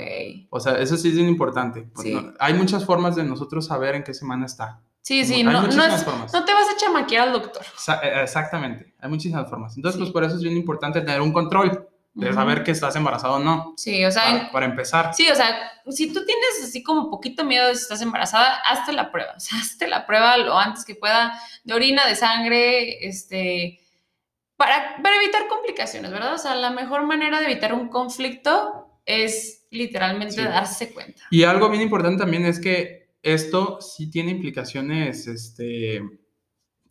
O sea, eso sí es bien importante. Pues Sí. no- hay muchas formas de nosotros saber en qué semana está. Sí, sí, Hay no, no, es- no te vas a chamaquear al doctor. Eh, Exactamente, hay muchísimas formas. Entonces, Sí. pues por eso es bien importante tener un control de saber que estás embarazado o no. Sí, o sea, Para, para empezar. Sí, o sea, si tú tienes así como poquito miedo de si estás embarazada, hazte la prueba. O sea, hazte la prueba lo antes que pueda de orina, de sangre, este, para, para evitar complicaciones, ¿verdad? O sea, la mejor manera de evitar un conflicto es literalmente Sí. darse cuenta. Y algo bien importante también es que esto sí tiene implicaciones, este,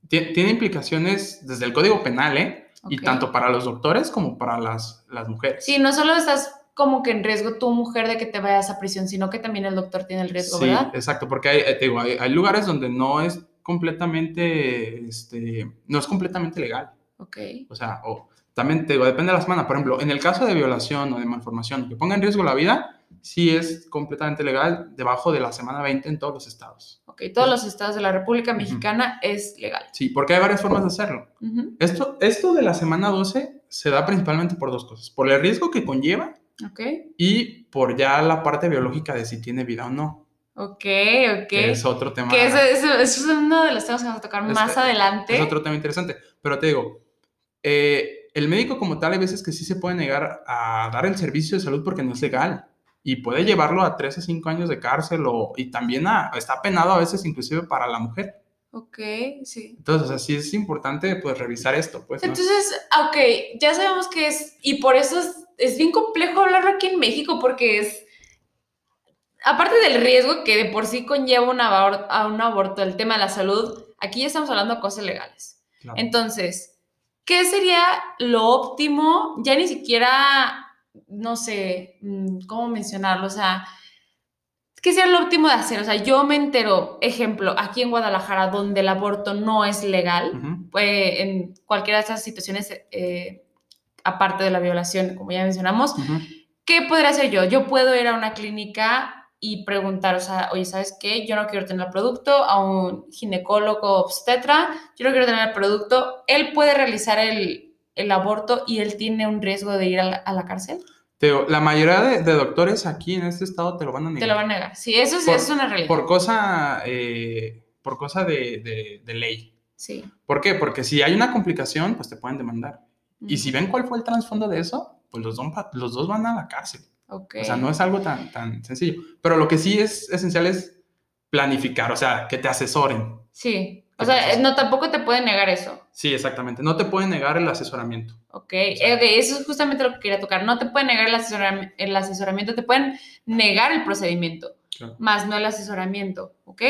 ti- tiene implicaciones desde el Código Penal, ¿eh? Y tanto para los doctores como para las, las mujeres. Sí, no solo estás como que en riesgo tu mujer de que te vayas a prisión, sino que también el doctor tiene el riesgo, Sí, ¿verdad? exacto, porque hay, eh, te digo, hay, hay lugares donde no es completamente, este, no es completamente legal. Ok. O sea, o también te digo, depende de la semana. Por ejemplo, en el caso de violación o de malformación que ponga en riesgo la vida, sí es completamente legal debajo de la semana 20 en todos los estados. Ok, todos los estados de la República Mexicana es legal. Sí, porque hay varias formas de hacerlo. Ujú, Esto, esto de la semana 12 se da principalmente por dos cosas. Por el riesgo que conlleva Ok, y por ya la parte biológica de si tiene vida o no. ok, ok. Que es otro tema. Que eso, eso- eso es uno de los temas que vamos a tocar Es- más adelante. Es otro tema interesante. Pero te digo, eh, el médico como tal hay veces que sí se puede negar a dar el servicio de salud porque no es legal. Y puede llevarlo a 3 a 5 años de cárcel o, y también a- está penado a veces inclusive para la mujer. Ok, sí. Entonces, o sea, sí es importante pues revisar esto. Pues, ¿no? Entonces, ok, ya sabemos que es, y por eso es, es bien complejo hablarlo aquí en México, porque es, aparte del riesgo que de por sí conlleva un abor- a un aborto, el tema de la salud, aquí ya estamos hablando de cosas legales. Claro. Entonces, ¿qué sería lo óptimo? Ya ni siquiera, no sé, mm, ¿cómo mencionarlo? O sea, ¿qué sería lo óptimo de hacer? O sea, yo me entero, ejemplo, aquí en Guadalajara, donde el aborto no es legal, eh, en cualquiera de estas situaciones, eh, aparte de la violación, como ya mencionamos. ¿qué podría hacer yo? Yo puedo ir a una clínica y preguntar, o sea, oye, ¿sabes qué? Yo no quiero tener el producto, a un ginecólogo obstetra, yo no quiero tener el producto, él puede realizar el, el aborto y él tiene un riesgo de ir a la, a la cárcel. Te digo, la mayoría de, de doctores aquí en este estado te lo van a negar. Te lo van a negar. Sí, eso sí Por- es una realidad. Por cosa, eh, por cosa de, de- de ley. sí. ¿Por qué? Porque si hay una complicación, pues te pueden demandar. Y si ven cuál fue el trasfondo de eso, pues los, dos va- los dos van a la cárcel. Ok. O sea, no es algo tan, tan sencillo. Pero lo que sí es esencial es planificar, o sea, que te asesoren. Sí. O sea, no, tampoco te pueden negar eso. Sí, exactamente. No te pueden negar el asesoramiento. Ok, eh, ok, eso es justamente lo que quería tocar. No te pueden negar el, asesoram- el asesoramiento, te pueden negar el procedimiento, Claro. más no el asesoramiento. Ok.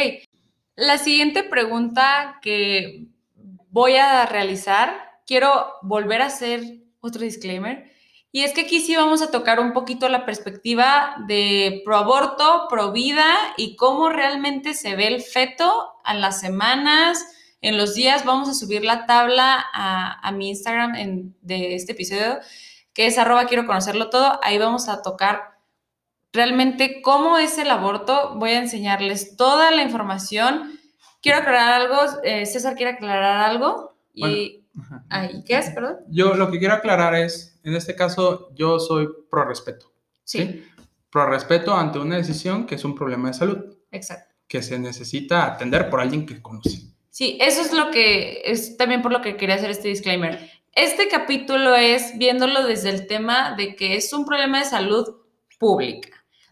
La siguiente pregunta que voy a realizar, quiero volver a hacer otro disclaimer. Y es que aquí sí vamos a tocar un poquito la perspectiva de pro aborto, pro vida y cómo realmente se ve el feto a las semanas, en los días. Vamos a subir la tabla a, a mi Instagram en- de este episodio, que es arroba quiero conocerlo todo. Ahí vamos a tocar realmente cómo es el aborto. Voy a enseñarles toda la información. Quiero aclarar algo. eh, César quiere aclarar algo. Y, ay, ¿Qué es? Perdón. Yo lo que quiero aclarar es, en este caso, yo soy pro respeto. Sí, Pro respeto ante una decisión que es un problema de salud, exacto. que se necesita atender por alguien que conoce. Sí, eso es lo que es también por lo que quería hacer este disclaimer. Este capítulo es viéndolo desde el tema de que es un problema de salud pública.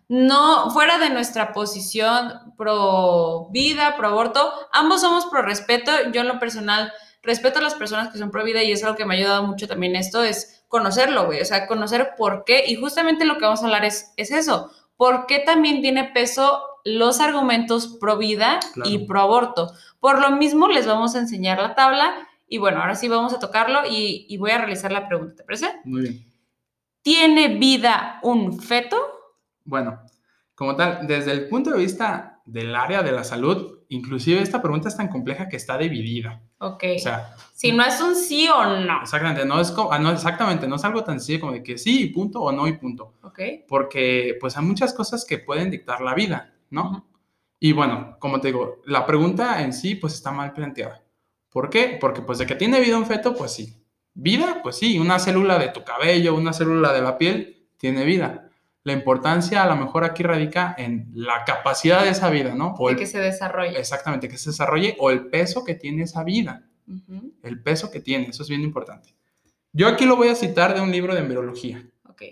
No fuera de nuestra posición pro vida, pro aborto, ambos somos pro respeto. Yo en lo personal respeto a las personas que son pro vida y es algo que me ha ayudado mucho también esto, es conocerlo, güey. O sea, conocer por qué. Y justamente lo que vamos a hablar es, es eso. ¿por qué también tiene peso los argumentos pro vida y pro aborto? Por lo mismo les vamos a enseñar la tabla y bueno, ahora sí vamos a tocarlo y, y voy a realizar la pregunta, ¿te parece? Muy bien. ¿Tiene vida un feto? Bueno, como tal, desde el punto de vista del área de la salud, inclusive esta pregunta es tan compleja que está dividida. Ok. O sea, si no es un sí o no. Exactamente, no es, como, ah, no, exactamente, no es algo tan sencillo como de que sí, punto o no y punto. Ok. Porque pues hay muchas cosas que pueden dictar la vida, ¿no? Y bueno, como te digo, la pregunta en sí pues está mal planteada. ¿Por qué? Porque pues de que tiene vida un feto, pues sí. Vida, pues sí, una célula de tu cabello, una célula de la piel, tiene vida. La importancia a lo mejor aquí radica en la capacidad de esa vida, ¿no? O de que se desarrolle. Exactamente, que se desarrolle o el peso que tiene esa vida. El peso que tiene, eso es bien importante. Yo aquí lo voy a citar de un libro de embriología. Ok.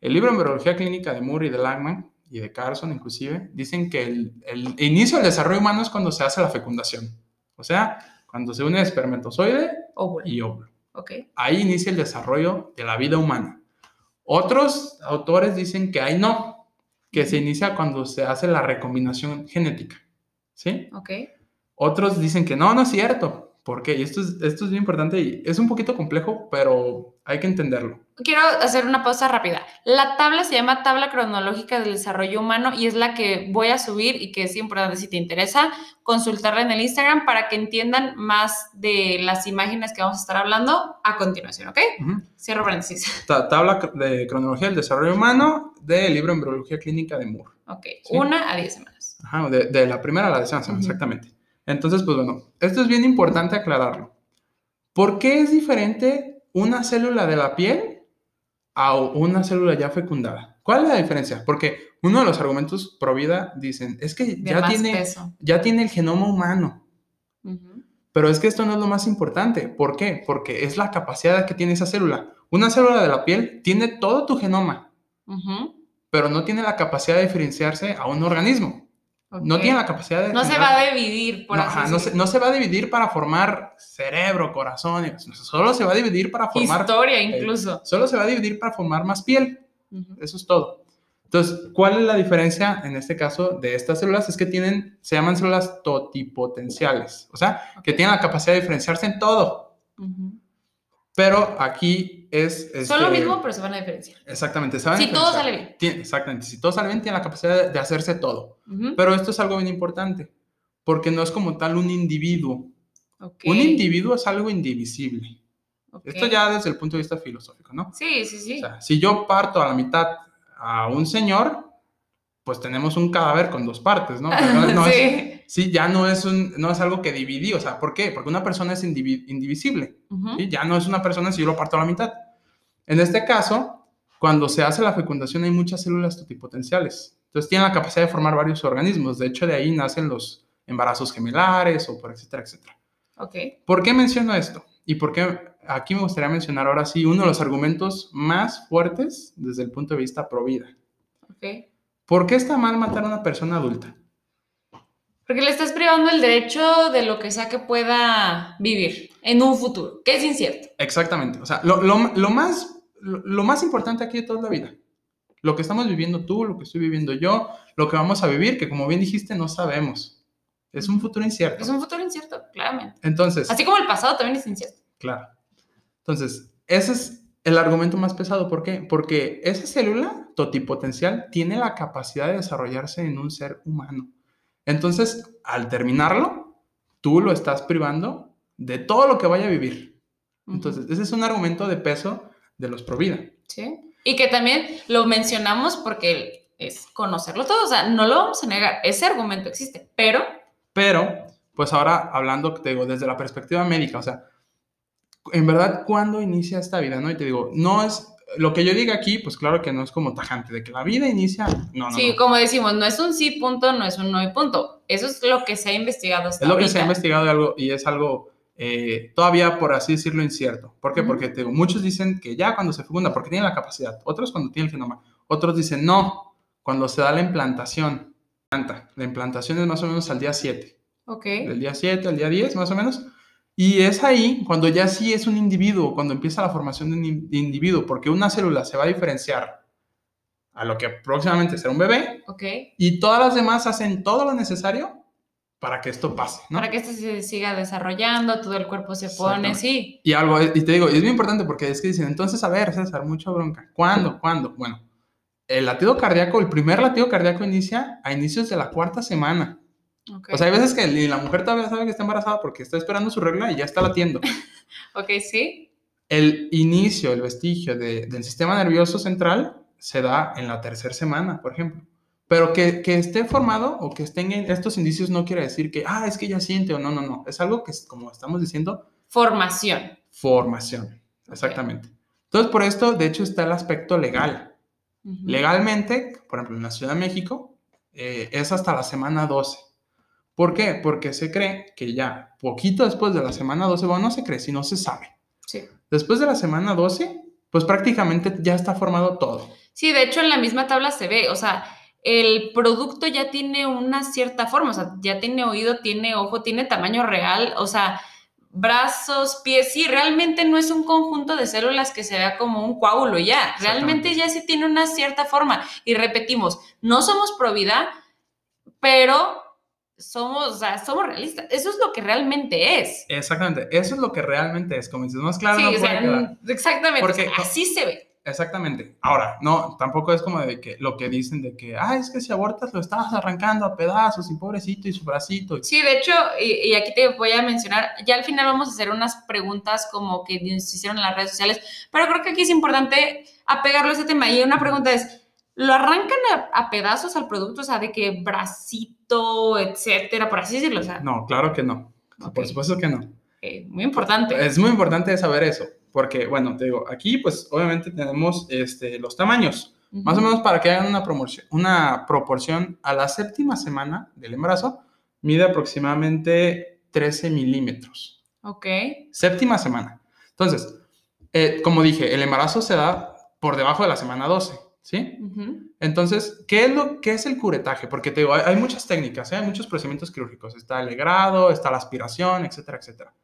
El libro de embriología clínica de Moore y de Langman y de Carson inclusive, dicen que el, el inicio del desarrollo humano es cuando se hace la fecundación. O sea, cuando se une espermatozoide y óvulo. Okay. Ahí inicia el desarrollo de la vida humana. Otros autores dicen que ahí no, que se inicia cuando se hace la recombinación genética. ¿Sí? Ok. Otros dicen que no, no es cierto, ¿Por qué? Y esto es, esto es muy importante y es un poquito complejo, pero hay que entenderlo. Quiero hacer una pausa rápida. La tabla se llama Tabla Cronológica del Desarrollo Humano y es la que voy a subir y que es importante si te interesa consultarla en el Instagram para que entiendan más de las imágenes que vamos a estar hablando a continuación, ¿ok? Cierro paréntesis. tabla de Cronología del Desarrollo Humano del libro Embriología Clínica de Moore. Ok, una a diez semanas. Ajá, de, la primera a la décima semana, exactamente. Entonces, pues bueno, esto es bien importante aclararlo. ¿Por qué es diferente una célula de la piel a una célula ya fecundada? ¿Cuál es la diferencia? Porque uno de los argumentos pro vida dicen, es que ya tiene, ya tiene el genoma humano. Pero es que esto no es lo más importante. ¿Por qué? Porque es la capacidad que tiene esa célula. Una célula de la piel tiene todo tu genoma, pero no tiene la capacidad de diferenciarse a un organismo. No tiene la capacidad de... No se va a dividir, por no, no, se, no, se, va a dividir para formar cerebro, corazón, solo se va a dividir para formar... Historia incluso. solo se va a dividir para formar más piel. Eso es todo. Entonces, ¿cuál es la diferencia en este caso de estas células? Es que tienen, se llaman células totipotenciales, o sea, que tienen la capacidad de diferenciarse en todo. Pero aquí es... Son lo este, mismo, pero se van a diferenciar. Exactamente. Van si todo sale bien. exactamente. Si todo sale bien, tiene la capacidad de, hacerse todo. Pero esto es algo bien importante, porque no es como tal un individuo. Un individuo es algo indivisible. Esto ya desde el punto de vista filosófico, ¿no? Sí, sí, sí. O sea, si yo parto a la mitad a un señor, pues tenemos un cadáver con dos partes, ¿no? sí. Sí, ya no es, un, no es algo que dividí, o sea, ¿por qué? Porque una persona es indivisible, Ya no es una persona si yo lo parto a la mitad. En este caso, cuando se hace la fecundación hay muchas células totipotenciales, entonces tienen la capacidad de formar varios organismos, de hecho de ahí nacen los embarazos gemelares o por etcétera, etcétera. Ok. ¿Por qué menciono esto? Y por qué aquí me gustaría mencionar ahora sí uno de los argumentos más fuertes desde el punto de vista pro vida. Ok. ¿Por qué está mal matar a una persona adulta? Porque le estás privando el derecho de lo que sea que pueda vivir en un futuro, que es incierto. Exactamente. O sea, lo, más, lo, más importante aquí de toda la vida. Lo que estamos viviendo tú, lo que estoy viviendo yo, lo que vamos a vivir, que como bien dijiste, no sabemos. Es un futuro incierto. Es un futuro incierto, claramente. Entonces. Así como el pasado también es incierto. Claro. Entonces, ese es el argumento más pesado. ¿Por qué? Porque esa célula totipotencial tiene la capacidad de desarrollarse en un ser humano. Entonces, al terminarlo, tú lo estás privando de todo lo que vaya a vivir. Entonces, ese es un argumento de peso de los Provida. Sí. Y que también lo mencionamos porque es conocerlo todo. O sea, no lo vamos a negar. Ese argumento existe, pero. Pero, pues ahora hablando, te digo, desde la perspectiva médica, o sea, en verdad, ¿cuándo inicia esta vida? ¿No? Y te digo, no es lo que yo diga aquí, pues claro que no es como tajante, de que la vida inicia, no, no. Sí, como decimos, no es un sí punto, no es un no y punto. Eso es lo que se ha investigado hasta Es lo que se ha investigado algo, y es algo eh, todavía, por así decirlo, incierto. ¿Por qué? Porque muchos dicen que ya cuando se fecunda, porque tiene la capacidad, otros cuando tiene el genoma, otros dicen no, cuando se da la implantación. La implantación es más o menos al día 7. Ok. Del día 7 al día 10, más o menos. Y es ahí cuando ya sí es un individuo, cuando empieza la formación de un individuo, porque una célula se va a diferenciar a lo que próximamente será un bebé, Ok. y todas las demás hacen todo lo necesario para que esto pase, ¿no? Para que esto se siga desarrollando, todo el cuerpo se pone, sí. Y algo, y te digo, es muy importante porque es que dicen, entonces, a ver, César, mucha bronca. ¿Cuándo? ¿Cuándo? Bueno, el latido cardíaco, el primer latido cardíaco inicia a inicios de la cuarta semana. Ok, O sea, hay veces que ni la mujer todavía sabe que está embarazada porque está esperando su regla y ya está latiendo. Ok, sí. El inicio, el vestigio de- del sistema nervioso central se da en la tercera semana, por ejemplo. Pero que, que esté formado o que estén en estos indicios no quiere decir que, ah, es que ya siente o no, no, no. Es algo que, es, como estamos diciendo, Formación. formación. Exactamente. Entonces, por esto, de hecho, está el aspecto legal. Ujú. Legalmente, por ejemplo, en la Ciudad de México, eh, es hasta la semana 12. ¿Por qué? Porque se cree que ya poquito después de la semana 12, bueno, no se cree, sino se sabe. Sí. Después de la semana 12, pues prácticamente ya está formado todo. Sí, de hecho en la misma tabla se ve, o sea, el producto ya tiene una cierta forma, o sea, ya tiene oído, tiene ojo, tiene tamaño real, o sea, brazos, pies, sí, realmente no es un conjunto de células que se vea como un coágulo ya, realmente ya sí tiene una cierta forma. Y repetimos, no somos pro vida, pero somos, o sea, somos realistas, eso es lo que realmente es. Exactamente, eso es lo que realmente es. Como dices, más claro sí, no o puede sea, exactamente, o Porque sea, así se ve. Exactamente. Ahora, no, tampoco es como de que lo que dicen de que, ah, es que si abortas lo estabas arrancando a pedazos y pobrecito y su bracito. y- Sí, de hecho, y, y aquí te voy a mencionar, ya al final vamos a hacer unas preguntas como que nos hicieron en las redes sociales, pero creo que aquí es importante apegarlo a ese tema. Y una pregunta es, ¿lo arrancan a, a pedazos al producto? O sea, de que bracito, etcétera, por así decirlo. O sea, No, claro que no. Por supuesto que no. muy importante. Es muy importante saber eso, porque, bueno, te digo, aquí pues obviamente tenemos este, los tamaños. Más o menos para que hagan una, promoción, una proporción, a la séptima semana del embarazo mide aproximadamente 13 milímetros. Ok, Séptima semana. Entonces, eh, como dije, el embarazo se da por debajo de la semana 12, ¿sí? Entonces, ¿qué es, lo, qué es el curetaje? Porque te digo, hay, hay muchas técnicas, ¿eh? hay muchos procedimientos quirúrgicos. Está el legrado, está la aspiración, etcétera, etcétera.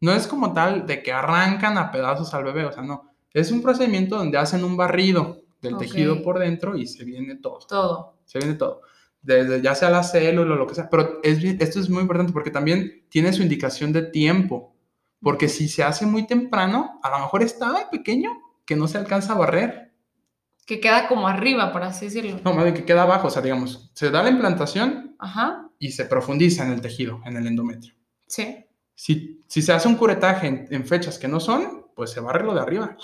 No es como tal de que arrancan a pedazos al bebé, o sea, no. Es un procedimiento donde hacen un barrido del tejido por dentro y se viene todo. todo. Se viene todo. Desde ya sea la célula o lo que sea. Pero es, esto es muy importante porque también tiene su indicación de tiempo. Porque si se hace muy temprano, a lo mejor está pequeño que no se alcanza a barrer. Que queda como arriba, por así decirlo. No, más bien que queda abajo. O sea, digamos, se da la implantación Ajá, y se profundiza en el tejido, en el endometrio. sí. Si, si se hace un curetaje en, en fechas que no son, pues se barre lo de arriba.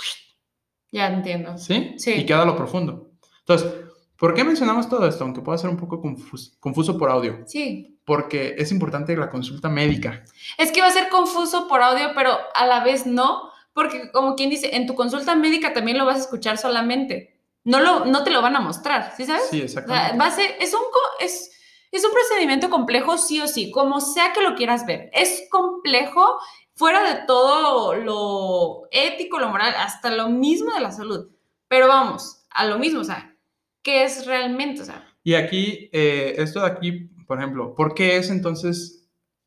Ya entiendo. ¿Sí? Sí. Y queda lo profundo. Entonces, ¿por qué mencionamos todo esto? Aunque pueda ser un poco confus- confuso por audio. Sí, Porque es importante la consulta médica. Es que va a ser confuso por audio, pero a la vez no, porque como quien dice, en tu consulta médica también lo vas a escuchar solamente. No, lo, no te lo van a mostrar, ¿sí sabes? Sí, O sea, exactamente. va a ser, es un, es, es un procedimiento complejo sí o sí, como sea que lo quieras ver. Es complejo fuera de todo lo ético, lo moral, hasta lo mismo de la salud. Pero vamos, a lo mismo, o sea, ¿qué es realmente? O sea, Y aquí, eh, esto de aquí, por ejemplo, ¿por qué es entonces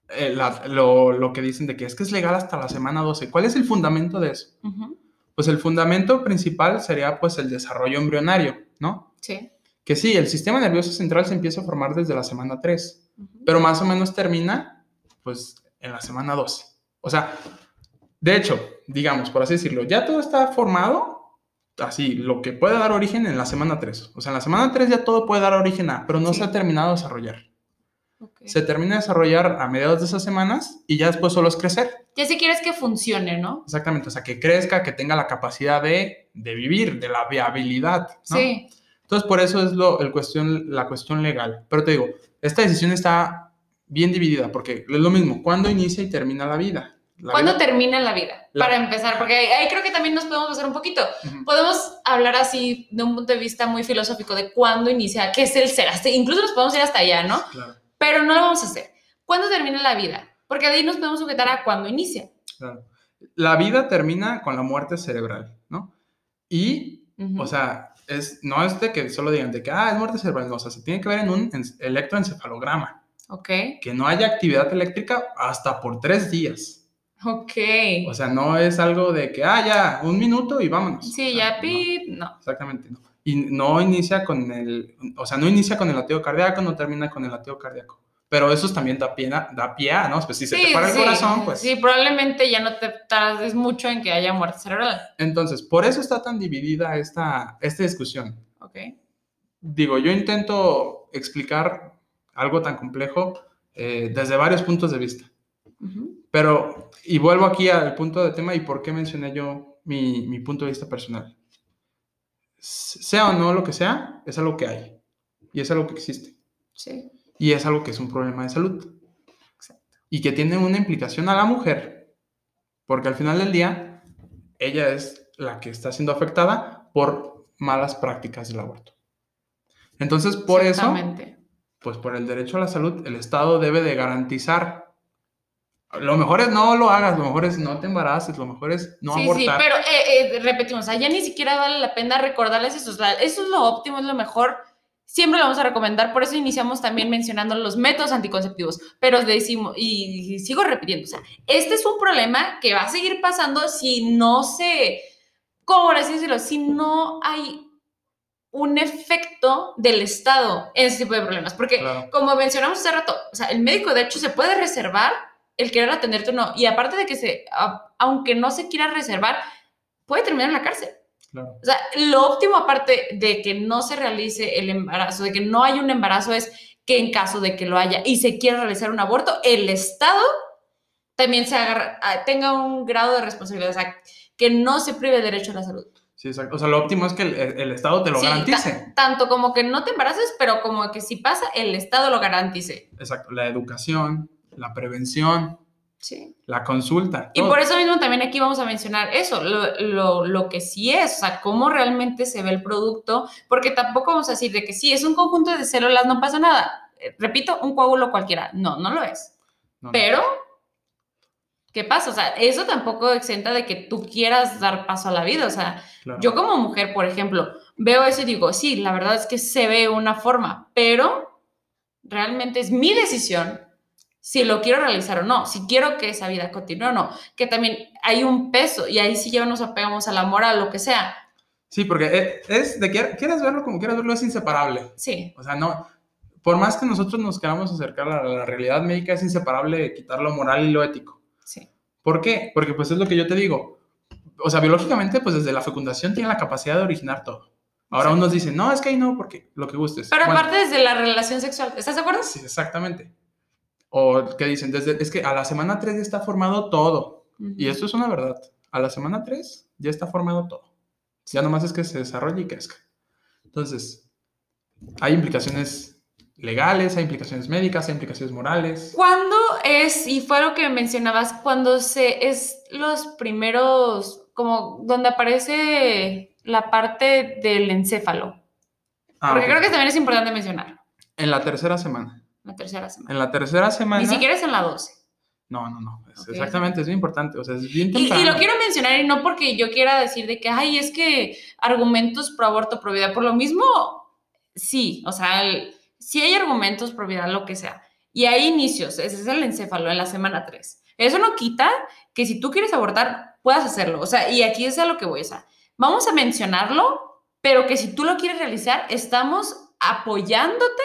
eh, la- lo, lo que dicen de que es que es legal hasta la semana 12? ¿Cuál es el fundamento de eso? ujú, Pues el fundamento principal sería pues el desarrollo embrionario, ¿no? sí. Que sí, el sistema nervioso central se empieza a formar desde la semana 3, ujú. pero más o menos termina pues en la semana 12. O sea, de hecho, digamos, por así decirlo, ya todo está formado, así, lo que puede dar origen en la semana 3. O sea, en la semana 3 ya todo puede dar origen a, pero no Sí. se ha terminado de desarrollar. Ok. Se termina de desarrollar a mediados de esas semanas y ya después solo es crecer. Ya si quieres que funcione, ¿no? Exactamente, o sea, que crezca, que tenga la capacidad de, de vivir, de la viabilidad. ¿no? Sí. Entonces, por eso es lo, el cuestión, la cuestión legal. Pero te digo, esta decisión está bien dividida, porque es lo mismo, ¿cuándo inicia y termina la vida? La ¿Cuándo vida- termina la vida? La- Para empezar, porque ahí, ahí creo que también nos podemos hacer un poquito. Ujú. Podemos hablar así de un punto de vista muy filosófico de cuándo inicia, qué es el ser. Hasta- incluso nos podemos ir hasta allá, ¿no? Claro, Pero no lo vamos a hacer. ¿Cuándo termina la vida? Porque de ahí nos podemos sujetar a cuándo inicia. claro. La vida termina con la muerte cerebral, ¿no? Y, Ujú. o sea, es, no es de que solo digan de que, ah, es muerte cerebral, no, o sea, se tiene que ver en un en- electroencefalograma, ok, que no haya actividad eléctrica hasta por tres días. ok. O sea, no es algo de que, ah, ya, un minuto y vámonos. sí, Ah, ya no. pi, no. Exactamente, no. Y no inicia con el, o sea, no inicia con el lateo cardíaco, no termina con el lateo cardíaco. Pero eso también da pie, a- da pie a, ¿no? Pues si se te para el corazón, pues... Sí, probablemente ya no te tardes mucho en que haya muerte cerebral. Entonces, por eso está tan dividida esta, esta discusión. Ok. Digo, yo intento explicar algo tan complejo eh, desde varios puntos de vista. Ujú. Pero, y vuelvo aquí al punto de tema y por qué mencioné yo mi, mi punto de vista personal. Sea o no lo que sea, es algo que hay. Y es algo que existe. Sí. Y es algo que es un problema de salud. Exacto. Y que tiene una implicación a la mujer. Porque al final del día, ella es la que está siendo afectada por malas prácticas del aborto. Entonces, por eso, pues por el derecho a la salud, el Estado debe de garantizar. Lo mejor es no lo hagas, lo mejor es no te embaraces, lo mejor es no sí, abortar. sí, pero eh, eh, repetimos, ya ni siquiera vale la pena recordarles eso. eso es lo óptimo, es lo mejor. Siempre lo vamos a recomendar, por eso iniciamos también mencionando los métodos anticonceptivos. Pero decimos, y, y sigo repitiendo, o sea, este es un problema que va a seguir pasando si no se, ¿cómo decirlo? Si no hay un efecto del Estado en ese tipo de problemas. Porque Claro. como mencionamos hace rato, o sea, el médico de hecho se puede reservar el querer atenderte o no. Y aparte de que se, a- aunque no se quiera reservar, puede terminar en la cárcel. Claro. O sea, lo óptimo aparte de que no se realice el embarazo, de que no haya un embarazo, es que en caso de que lo haya y se quiera realizar un aborto, el Estado también se agarra- tenga un grado de responsabilidad, o sea, que no se prive el derecho a la salud. Sí, exacto. O sea, lo óptimo es que el, el Estado te lo Sí, garantice. ta- tanto como que no te embaraces, pero como que si pasa, el Estado lo garantice. Exacto. La educación, la prevención, Sí. la consulta. Y por eso mismo también aquí vamos a mencionar eso, lo, lo, lo que sí es, o sea, cómo realmente se ve el producto, porque tampoco vamos a decir de que sí, es un conjunto de células, no pasa nada. Eh, Repito, un coágulo cualquiera. No, no lo es. No, no. Pero, ¿qué pasa? O sea, eso tampoco exenta de que tú quieras dar paso a la vida. O sea, Claro. yo como mujer, por ejemplo, veo eso y digo, sí, la verdad es que se ve una forma, pero realmente es mi decisión si lo quiero realizar o no, si quiero que esa vida continúe o no, que también hay un peso y ahí sí ya nos apegamos a la moral, lo que sea. Sí, porque e- es de que quieras verlo como quieras verlo, es inseparable. Sí, O sea, no. Por más que nosotros nos queramos acercar a la realidad médica, es inseparable quitar lo moral y lo ético. sí. ¿Por qué? Porque pues es lo que yo te digo. O sea, biológicamente, pues desde la fecundación tiene la capacidad de originar todo. Ahora Sí. unos dicen, no, es que ahí no, porque lo que gustes. Pero Bueno, aparte desde la relación sexual, ¿estás de acuerdo? Sí, exactamente. O que dicen, desde, es que a la semana 3 ya está formado todo. Y esto es una verdad. A la semana 3 ya está formado todo. Ya nomás es que se desarrolle y crezca. Entonces, hay implicaciones legales, hay implicaciones médicas, hay implicaciones morales. ¿Cuándo es, y fue lo que mencionabas, cuando se es los primeros, como donde aparece la parte del encéfalo? Ah, Porque ok. creo que también es importante mencionar, En la tercera semana. La tercera semana. En la tercera semana. Ni siquiera es en la 12. No, no, no. Es- Ok. Exactamente, es bien importante. O sea, es bien Y, y lo quiero mencionar y no porque yo quiera decir de que, ay, es que argumentos pro aborto, pro vida, por lo mismo, sí, o sea, el- sí hay argumentos pro vida, lo que sea. Y hay inicios, ese es el encéfalo en la semana 3. Eso no quita que si tú quieres abortar, puedas hacerlo. O sea, y aquí es a lo que voy, o sea, vamos a mencionarlo, pero que si tú lo quieres realizar, estamos apoyándote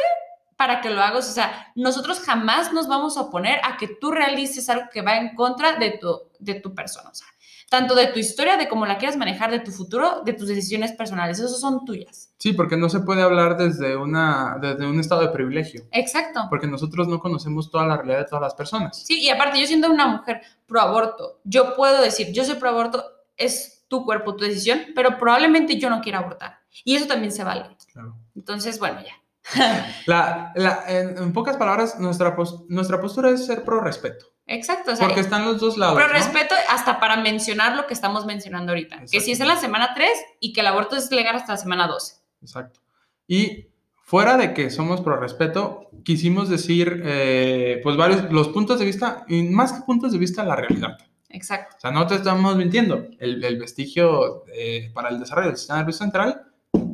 para que lo hagas. O sea, nosotros jamás nos vamos a oponer a que tú realices algo que va en contra de tu, de tu persona. O sea, tanto de tu historia, de cómo la quieras manejar, de tu futuro, de tus decisiones personales. Esas son tuyas. Sí, porque no se puede hablar desde, una, desde un estado de privilegio. Exacto. Porque nosotros no conocemos toda la realidad de todas las personas. Sí, y aparte, yo siendo una mujer pro aborto, yo puedo decir, yo soy pro aborto, es tu cuerpo, tu decisión, pero probablemente yo no quiera abortar. Y eso también se vale. Claro. Entonces, bueno, ya. La, la- en, en pocas palabras, nuestra, nuestra postura es ser pro respeto. Exacto. O sea, Porque están los dos lados. Pero ¿no? respeto hasta para mencionar lo que estamos mencionando ahorita. Que si es en la semana 3 y que el aborto es legal hasta la semana 12. Exacto. Y fuera de que somos pro respeto, quisimos decir, eh, pues varios, los puntos de vista, y más que puntos de vista, la realidad. Exacto. O sea, no te estamos mintiendo. El, el vestigio eh, para el desarrollo del sistema nervioso central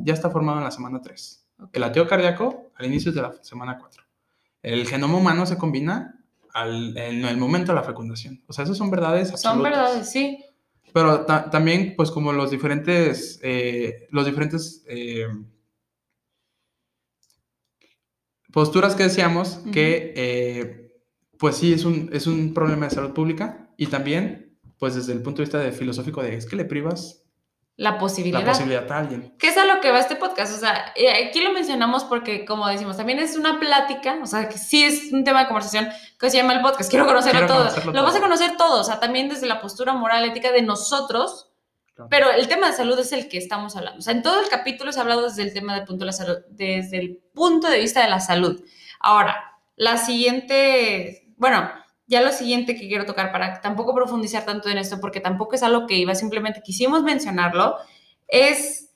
ya está formado en la semana 3. El lateo cardíaco al inicio de la semana 4. El genoma humano se combina al- en el momento de la fecundación. O sea, esas son verdades Son absolutas. verdades, sí. Pero ta- también, pues como los diferentes, eh, los diferentes eh, posturas que decíamos, que eh, pues sí es un, es un problema de salud pública y también, pues desde el punto de vista de filosófico de es que le privas La posibilidad. la posibilidad a alguien. ¿Qué es a lo que va este podcast? O sea, eh, aquí lo mencionamos porque, como decimos, también es una plática, o sea, que sí es un tema de conversación que se llama el podcast. Quiero conocerlo Quiero todo. conocerlo lo vas a conocer todo, o sea, también desde la postura moral, ética de nosotros, Claro. pero el tema de salud es el que estamos hablando. O sea, en todo el capítulo se ha hablado desde el tema del punto de la salud, desde el punto de vista de la salud. Ahora, la siguiente, bueno, ya lo siguiente que quiero tocar para tampoco profundizar tanto en esto, porque tampoco es algo que iba, simplemente quisimos mencionarlo, es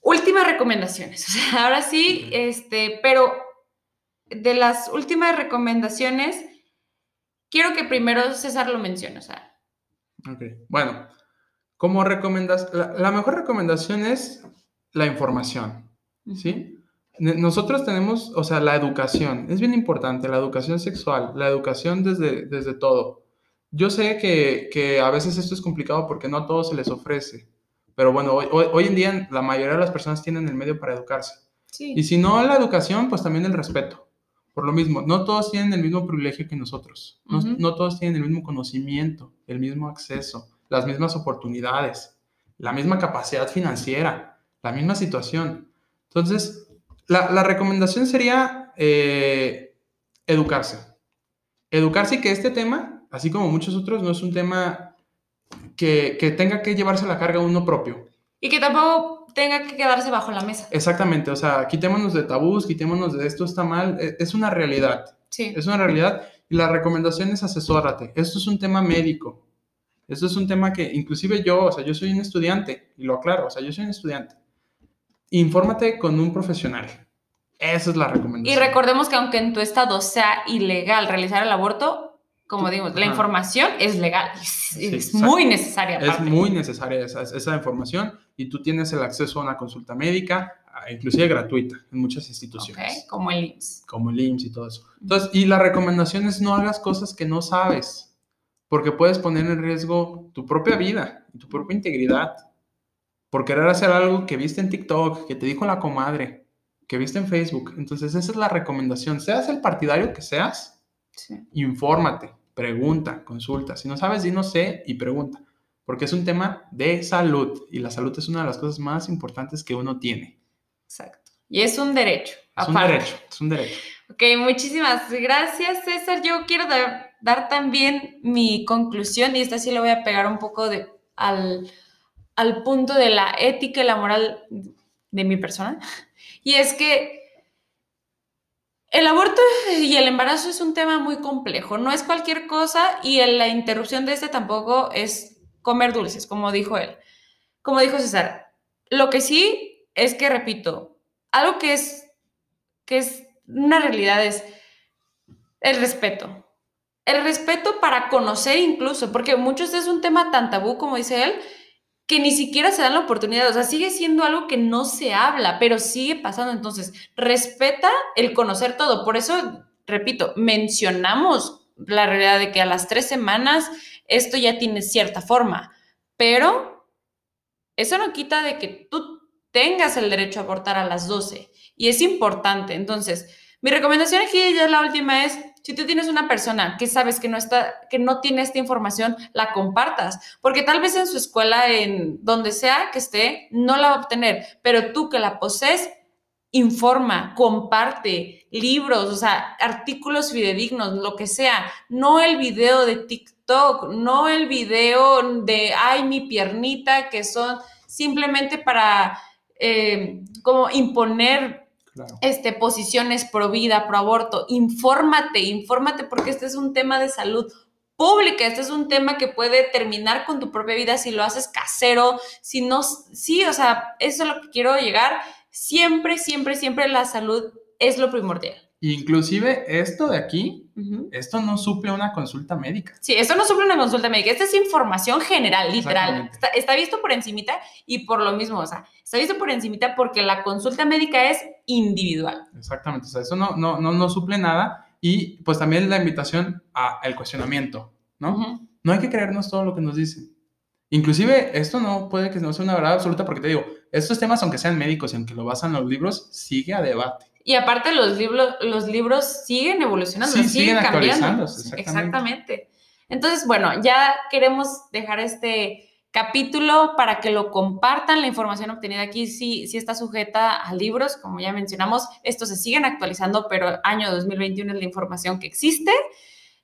últimas recomendaciones. O sea, ahora sí, este, pero de las últimas recomendaciones, quiero que primero César lo mencione. O sea, Ok, Bueno, como recomendas, la, la mejor recomendación es la información, ¿sí? Nosotros tenemos, o sea, la educación, es bien importante, la educación sexual, la educación desde, desde todo. Yo sé que, que a veces esto es complicado porque no a todos se les ofrece, pero bueno, hoy, hoy, hoy en día la mayoría de las personas tienen el medio para educarse. Sí. Y si no la educación, pues también el respeto. Por lo mismo, no todos tienen el mismo privilegio que nosotros. No, Ujú. no todos tienen el mismo conocimiento, el mismo acceso, las mismas oportunidades, la misma capacidad financiera, la misma situación. Entonces, la, la recomendación sería eh, educarse. Educarse y que este tema, así como muchos otros, no es un tema que, que tenga que llevarse la carga uno propio. Y que tampoco tenga que quedarse bajo la mesa. Exactamente, o sea, quitémonos de tabús, quitémonos de esto está mal, e- es una realidad, Sí. es una realidad y la recomendación es asesórate. Esto es un tema médico, esto es un tema que inclusive yo, o sea, yo soy un estudiante y lo aclaro, o sea, yo soy un estudiante. Infórmate con un profesional. Esa es la Y recomendación. recordemos que aunque en tu estado sea ilegal realizar el aborto, como digo, la información es legal. Es, Sí, es muy necesaria. Es muy necesaria esa, esa información y tú tienes el acceso a una consulta médica, inclusive gratuita, en muchas instituciones. Como el IMSS. como el IMSS y todo eso. Entonces, y la recomendación es no hagas cosas que no sabes, porque puedes poner en riesgo tu propia vida y tu propia integridad por querer hacer algo que viste en TikTok, que te dijo la comadre, que viste en Facebook. Entonces, esa es la recomendación. Seas el partidario que seas, Sí. infórmate, pregunta, consulta. Si no sabes, di no sé y pregunta, porque es un tema de salud y la salud es una de las cosas más importantes que uno tiene. Exacto. Y es un derecho. Es un derecho, es un derecho. Ok, muchísimas gracias, César. Yo quiero dar, dar también mi conclusión y esta sí le voy a pegar un poco de, al, al punto de la ética y la moral de mi persona. Y es que el aborto y el embarazo es un tema muy complejo. No es cualquier cosa y la interrupción de este tampoco es comer dulces, como dijo él. Como dijo César. Lo que sí es que, repito, algo que es, que es una realidad es el respeto. El respeto para conocer incluso, porque muchos es un tema tan tabú, como dice él, que ni siquiera se dan la oportunidad. O sea, sigue siendo algo que no se habla, pero sigue pasando. Entonces, respeta el conocer todo. Por eso, repito, mencionamos la realidad de que a las tres semanas esto ya tiene cierta forma, pero eso no quita de que tú tengas el derecho a abortar a las 12. Y es importante. Entonces, mi recomendación aquí ya la última es, si tú tienes una persona que sabes que no está, que no tiene esta información, la compartas, porque tal vez en su escuela, en donde sea que esté, no la va a obtener, pero tú que la posees, informa, comparte libros, o sea, artículos fidedignos, lo que sea, no el video de TikTok, no el video de, ay, mi piernita, que son simplemente para eh, como imponer Este, posiciones pro vida, pro aborto. Infórmate, infórmate porque este es un tema de salud pública, este es un tema que puede terminar con tu propia vida si lo haces casero, si no, sí, o sea, eso es lo que quiero llegar. Siempre, siempre, siempre la salud es lo primordial. Inclusive esto de aquí, esto no suple una consulta médica. Sí, esto no suple una consulta médica, esta es información general, literal. Está, está visto por encimita y por lo mismo, o sea, está visto por encimita porque la consulta médica es individual. Exactamente, o sea, eso no, no, no, no suple nada. Y pues también la invitación al cuestionamiento, ¿no? No hay que creernos todo lo que nos dicen. Inclusive esto no puede que no sea una verdad absoluta porque te digo, estos temas, aunque sean médicos y aunque lo basan los libros, sigue a debate. Y aparte los libros, los libros siguen evolucionando, Sí, siguen, siguen cambiando. Exactamente. exactamente. Entonces, bueno, ya queremos dejar este capítulo para que lo compartan. La información obtenida aquí sí, sí está sujeta a libros, como ya mencionamos. Estos se siguen actualizando, pero año 2021 es la información que existe.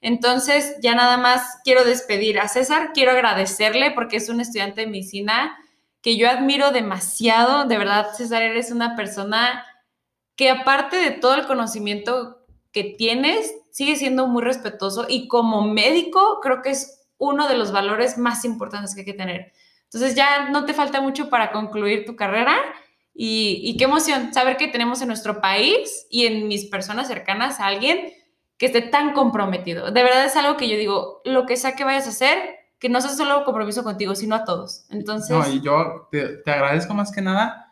Entonces, ya nada más quiero despedir a César, quiero agradecerle porque es un estudiante de medicina que yo admiro demasiado. De verdad, César, eres una persona que aparte de todo el conocimiento que tienes, sigue siendo muy respetuoso y como médico creo que es uno de los valores más importantes que hay que tener. Entonces ya no te falta mucho para concluir tu carrera y, y qué emoción saber que tenemos en nuestro país y en mis personas cercanas a alguien que esté tan comprometido. De verdad es algo que yo digo, lo que sea que vayas a hacer, que no sea solo compromiso contigo, sino a todos. Entonces, No, y yo te, te agradezco más que nada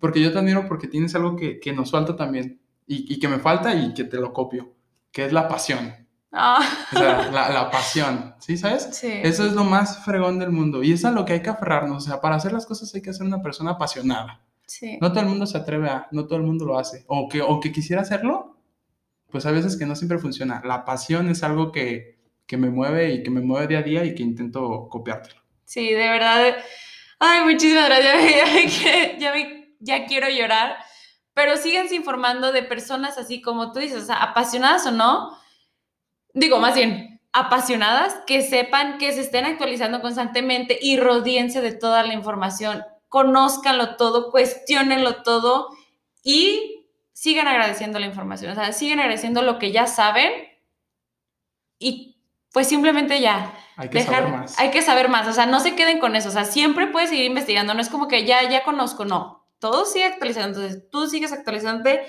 porque yo te admiro porque tienes algo que, que nos falta también y, y que me falta y que te lo copio, que es la pasión. ah, O sea, la, la pasión, ¿sí sabes? sí. Eso es lo más fregón del mundo y es a lo que hay que aferrarnos. O sea, para hacer las cosas hay que ser una persona apasionada. sí. No todo el mundo se atreve a, no todo el mundo lo hace. O que, o que quisiera hacerlo, pues a veces que no siempre funciona. La pasión es algo que, que me mueve y que me mueve día a día y que intento copiártelo. Sí, de verdad. Ay, muchísimas gracias. Ya, que- ya, me- ya quiero llorar. Pero síganse informando de personas así como tú dices, o sea, apasionadas o no. Digo, más bien, apasionadas, que sepan que se estén actualizando constantemente y rodíense de toda la información. Conózcanlo todo, cuestionenlo todo y sigan agradeciendo la información. O sea, sigan agradeciendo lo que ya saben y pues simplemente ya Hay que dejar, saber más. hay que saber más, o sea, no se queden con eso, o sea, siempre puedes seguir investigando, no es como que ya, ya conozco, no, todo sigue actualizando, entonces tú sigues actualizándote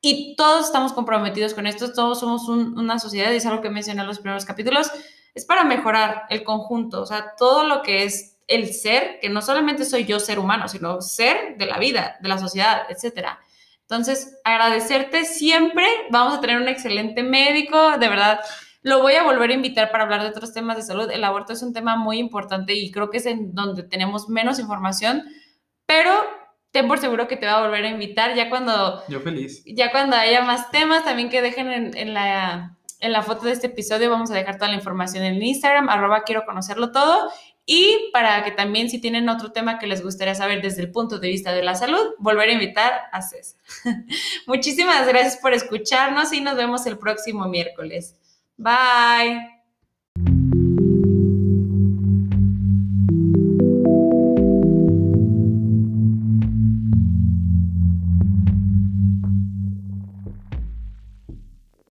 y todos estamos comprometidos con esto, todos somos un- una sociedad, y es algo que mencioné en los primeros capítulos, es para mejorar el conjunto, o sea, todo lo que es el ser, que no solamente soy yo ser humano, sino ser de la vida, de la sociedad, etcétera. Entonces, agradecerte siempre, vamos a tener un excelente médico, de verdad, lo voy a volver a invitar para hablar de otros temas de salud. El aborto es un tema muy importante y creo que es en donde tenemos menos información, pero ten por seguro que te va a volver a invitar ya cuando, Yo feliz. ya cuando haya más temas, también que dejen en, en la, en la foto de este episodio, vamos a dejar toda la información en Instagram, arroba quiero conocerlo todo. Y para que también si tienen otro tema que les gustaría saber desde el punto de vista de la salud, volver a invitar a César. Muchísimas gracias por escucharnos y nos vemos el próximo miércoles. Bye.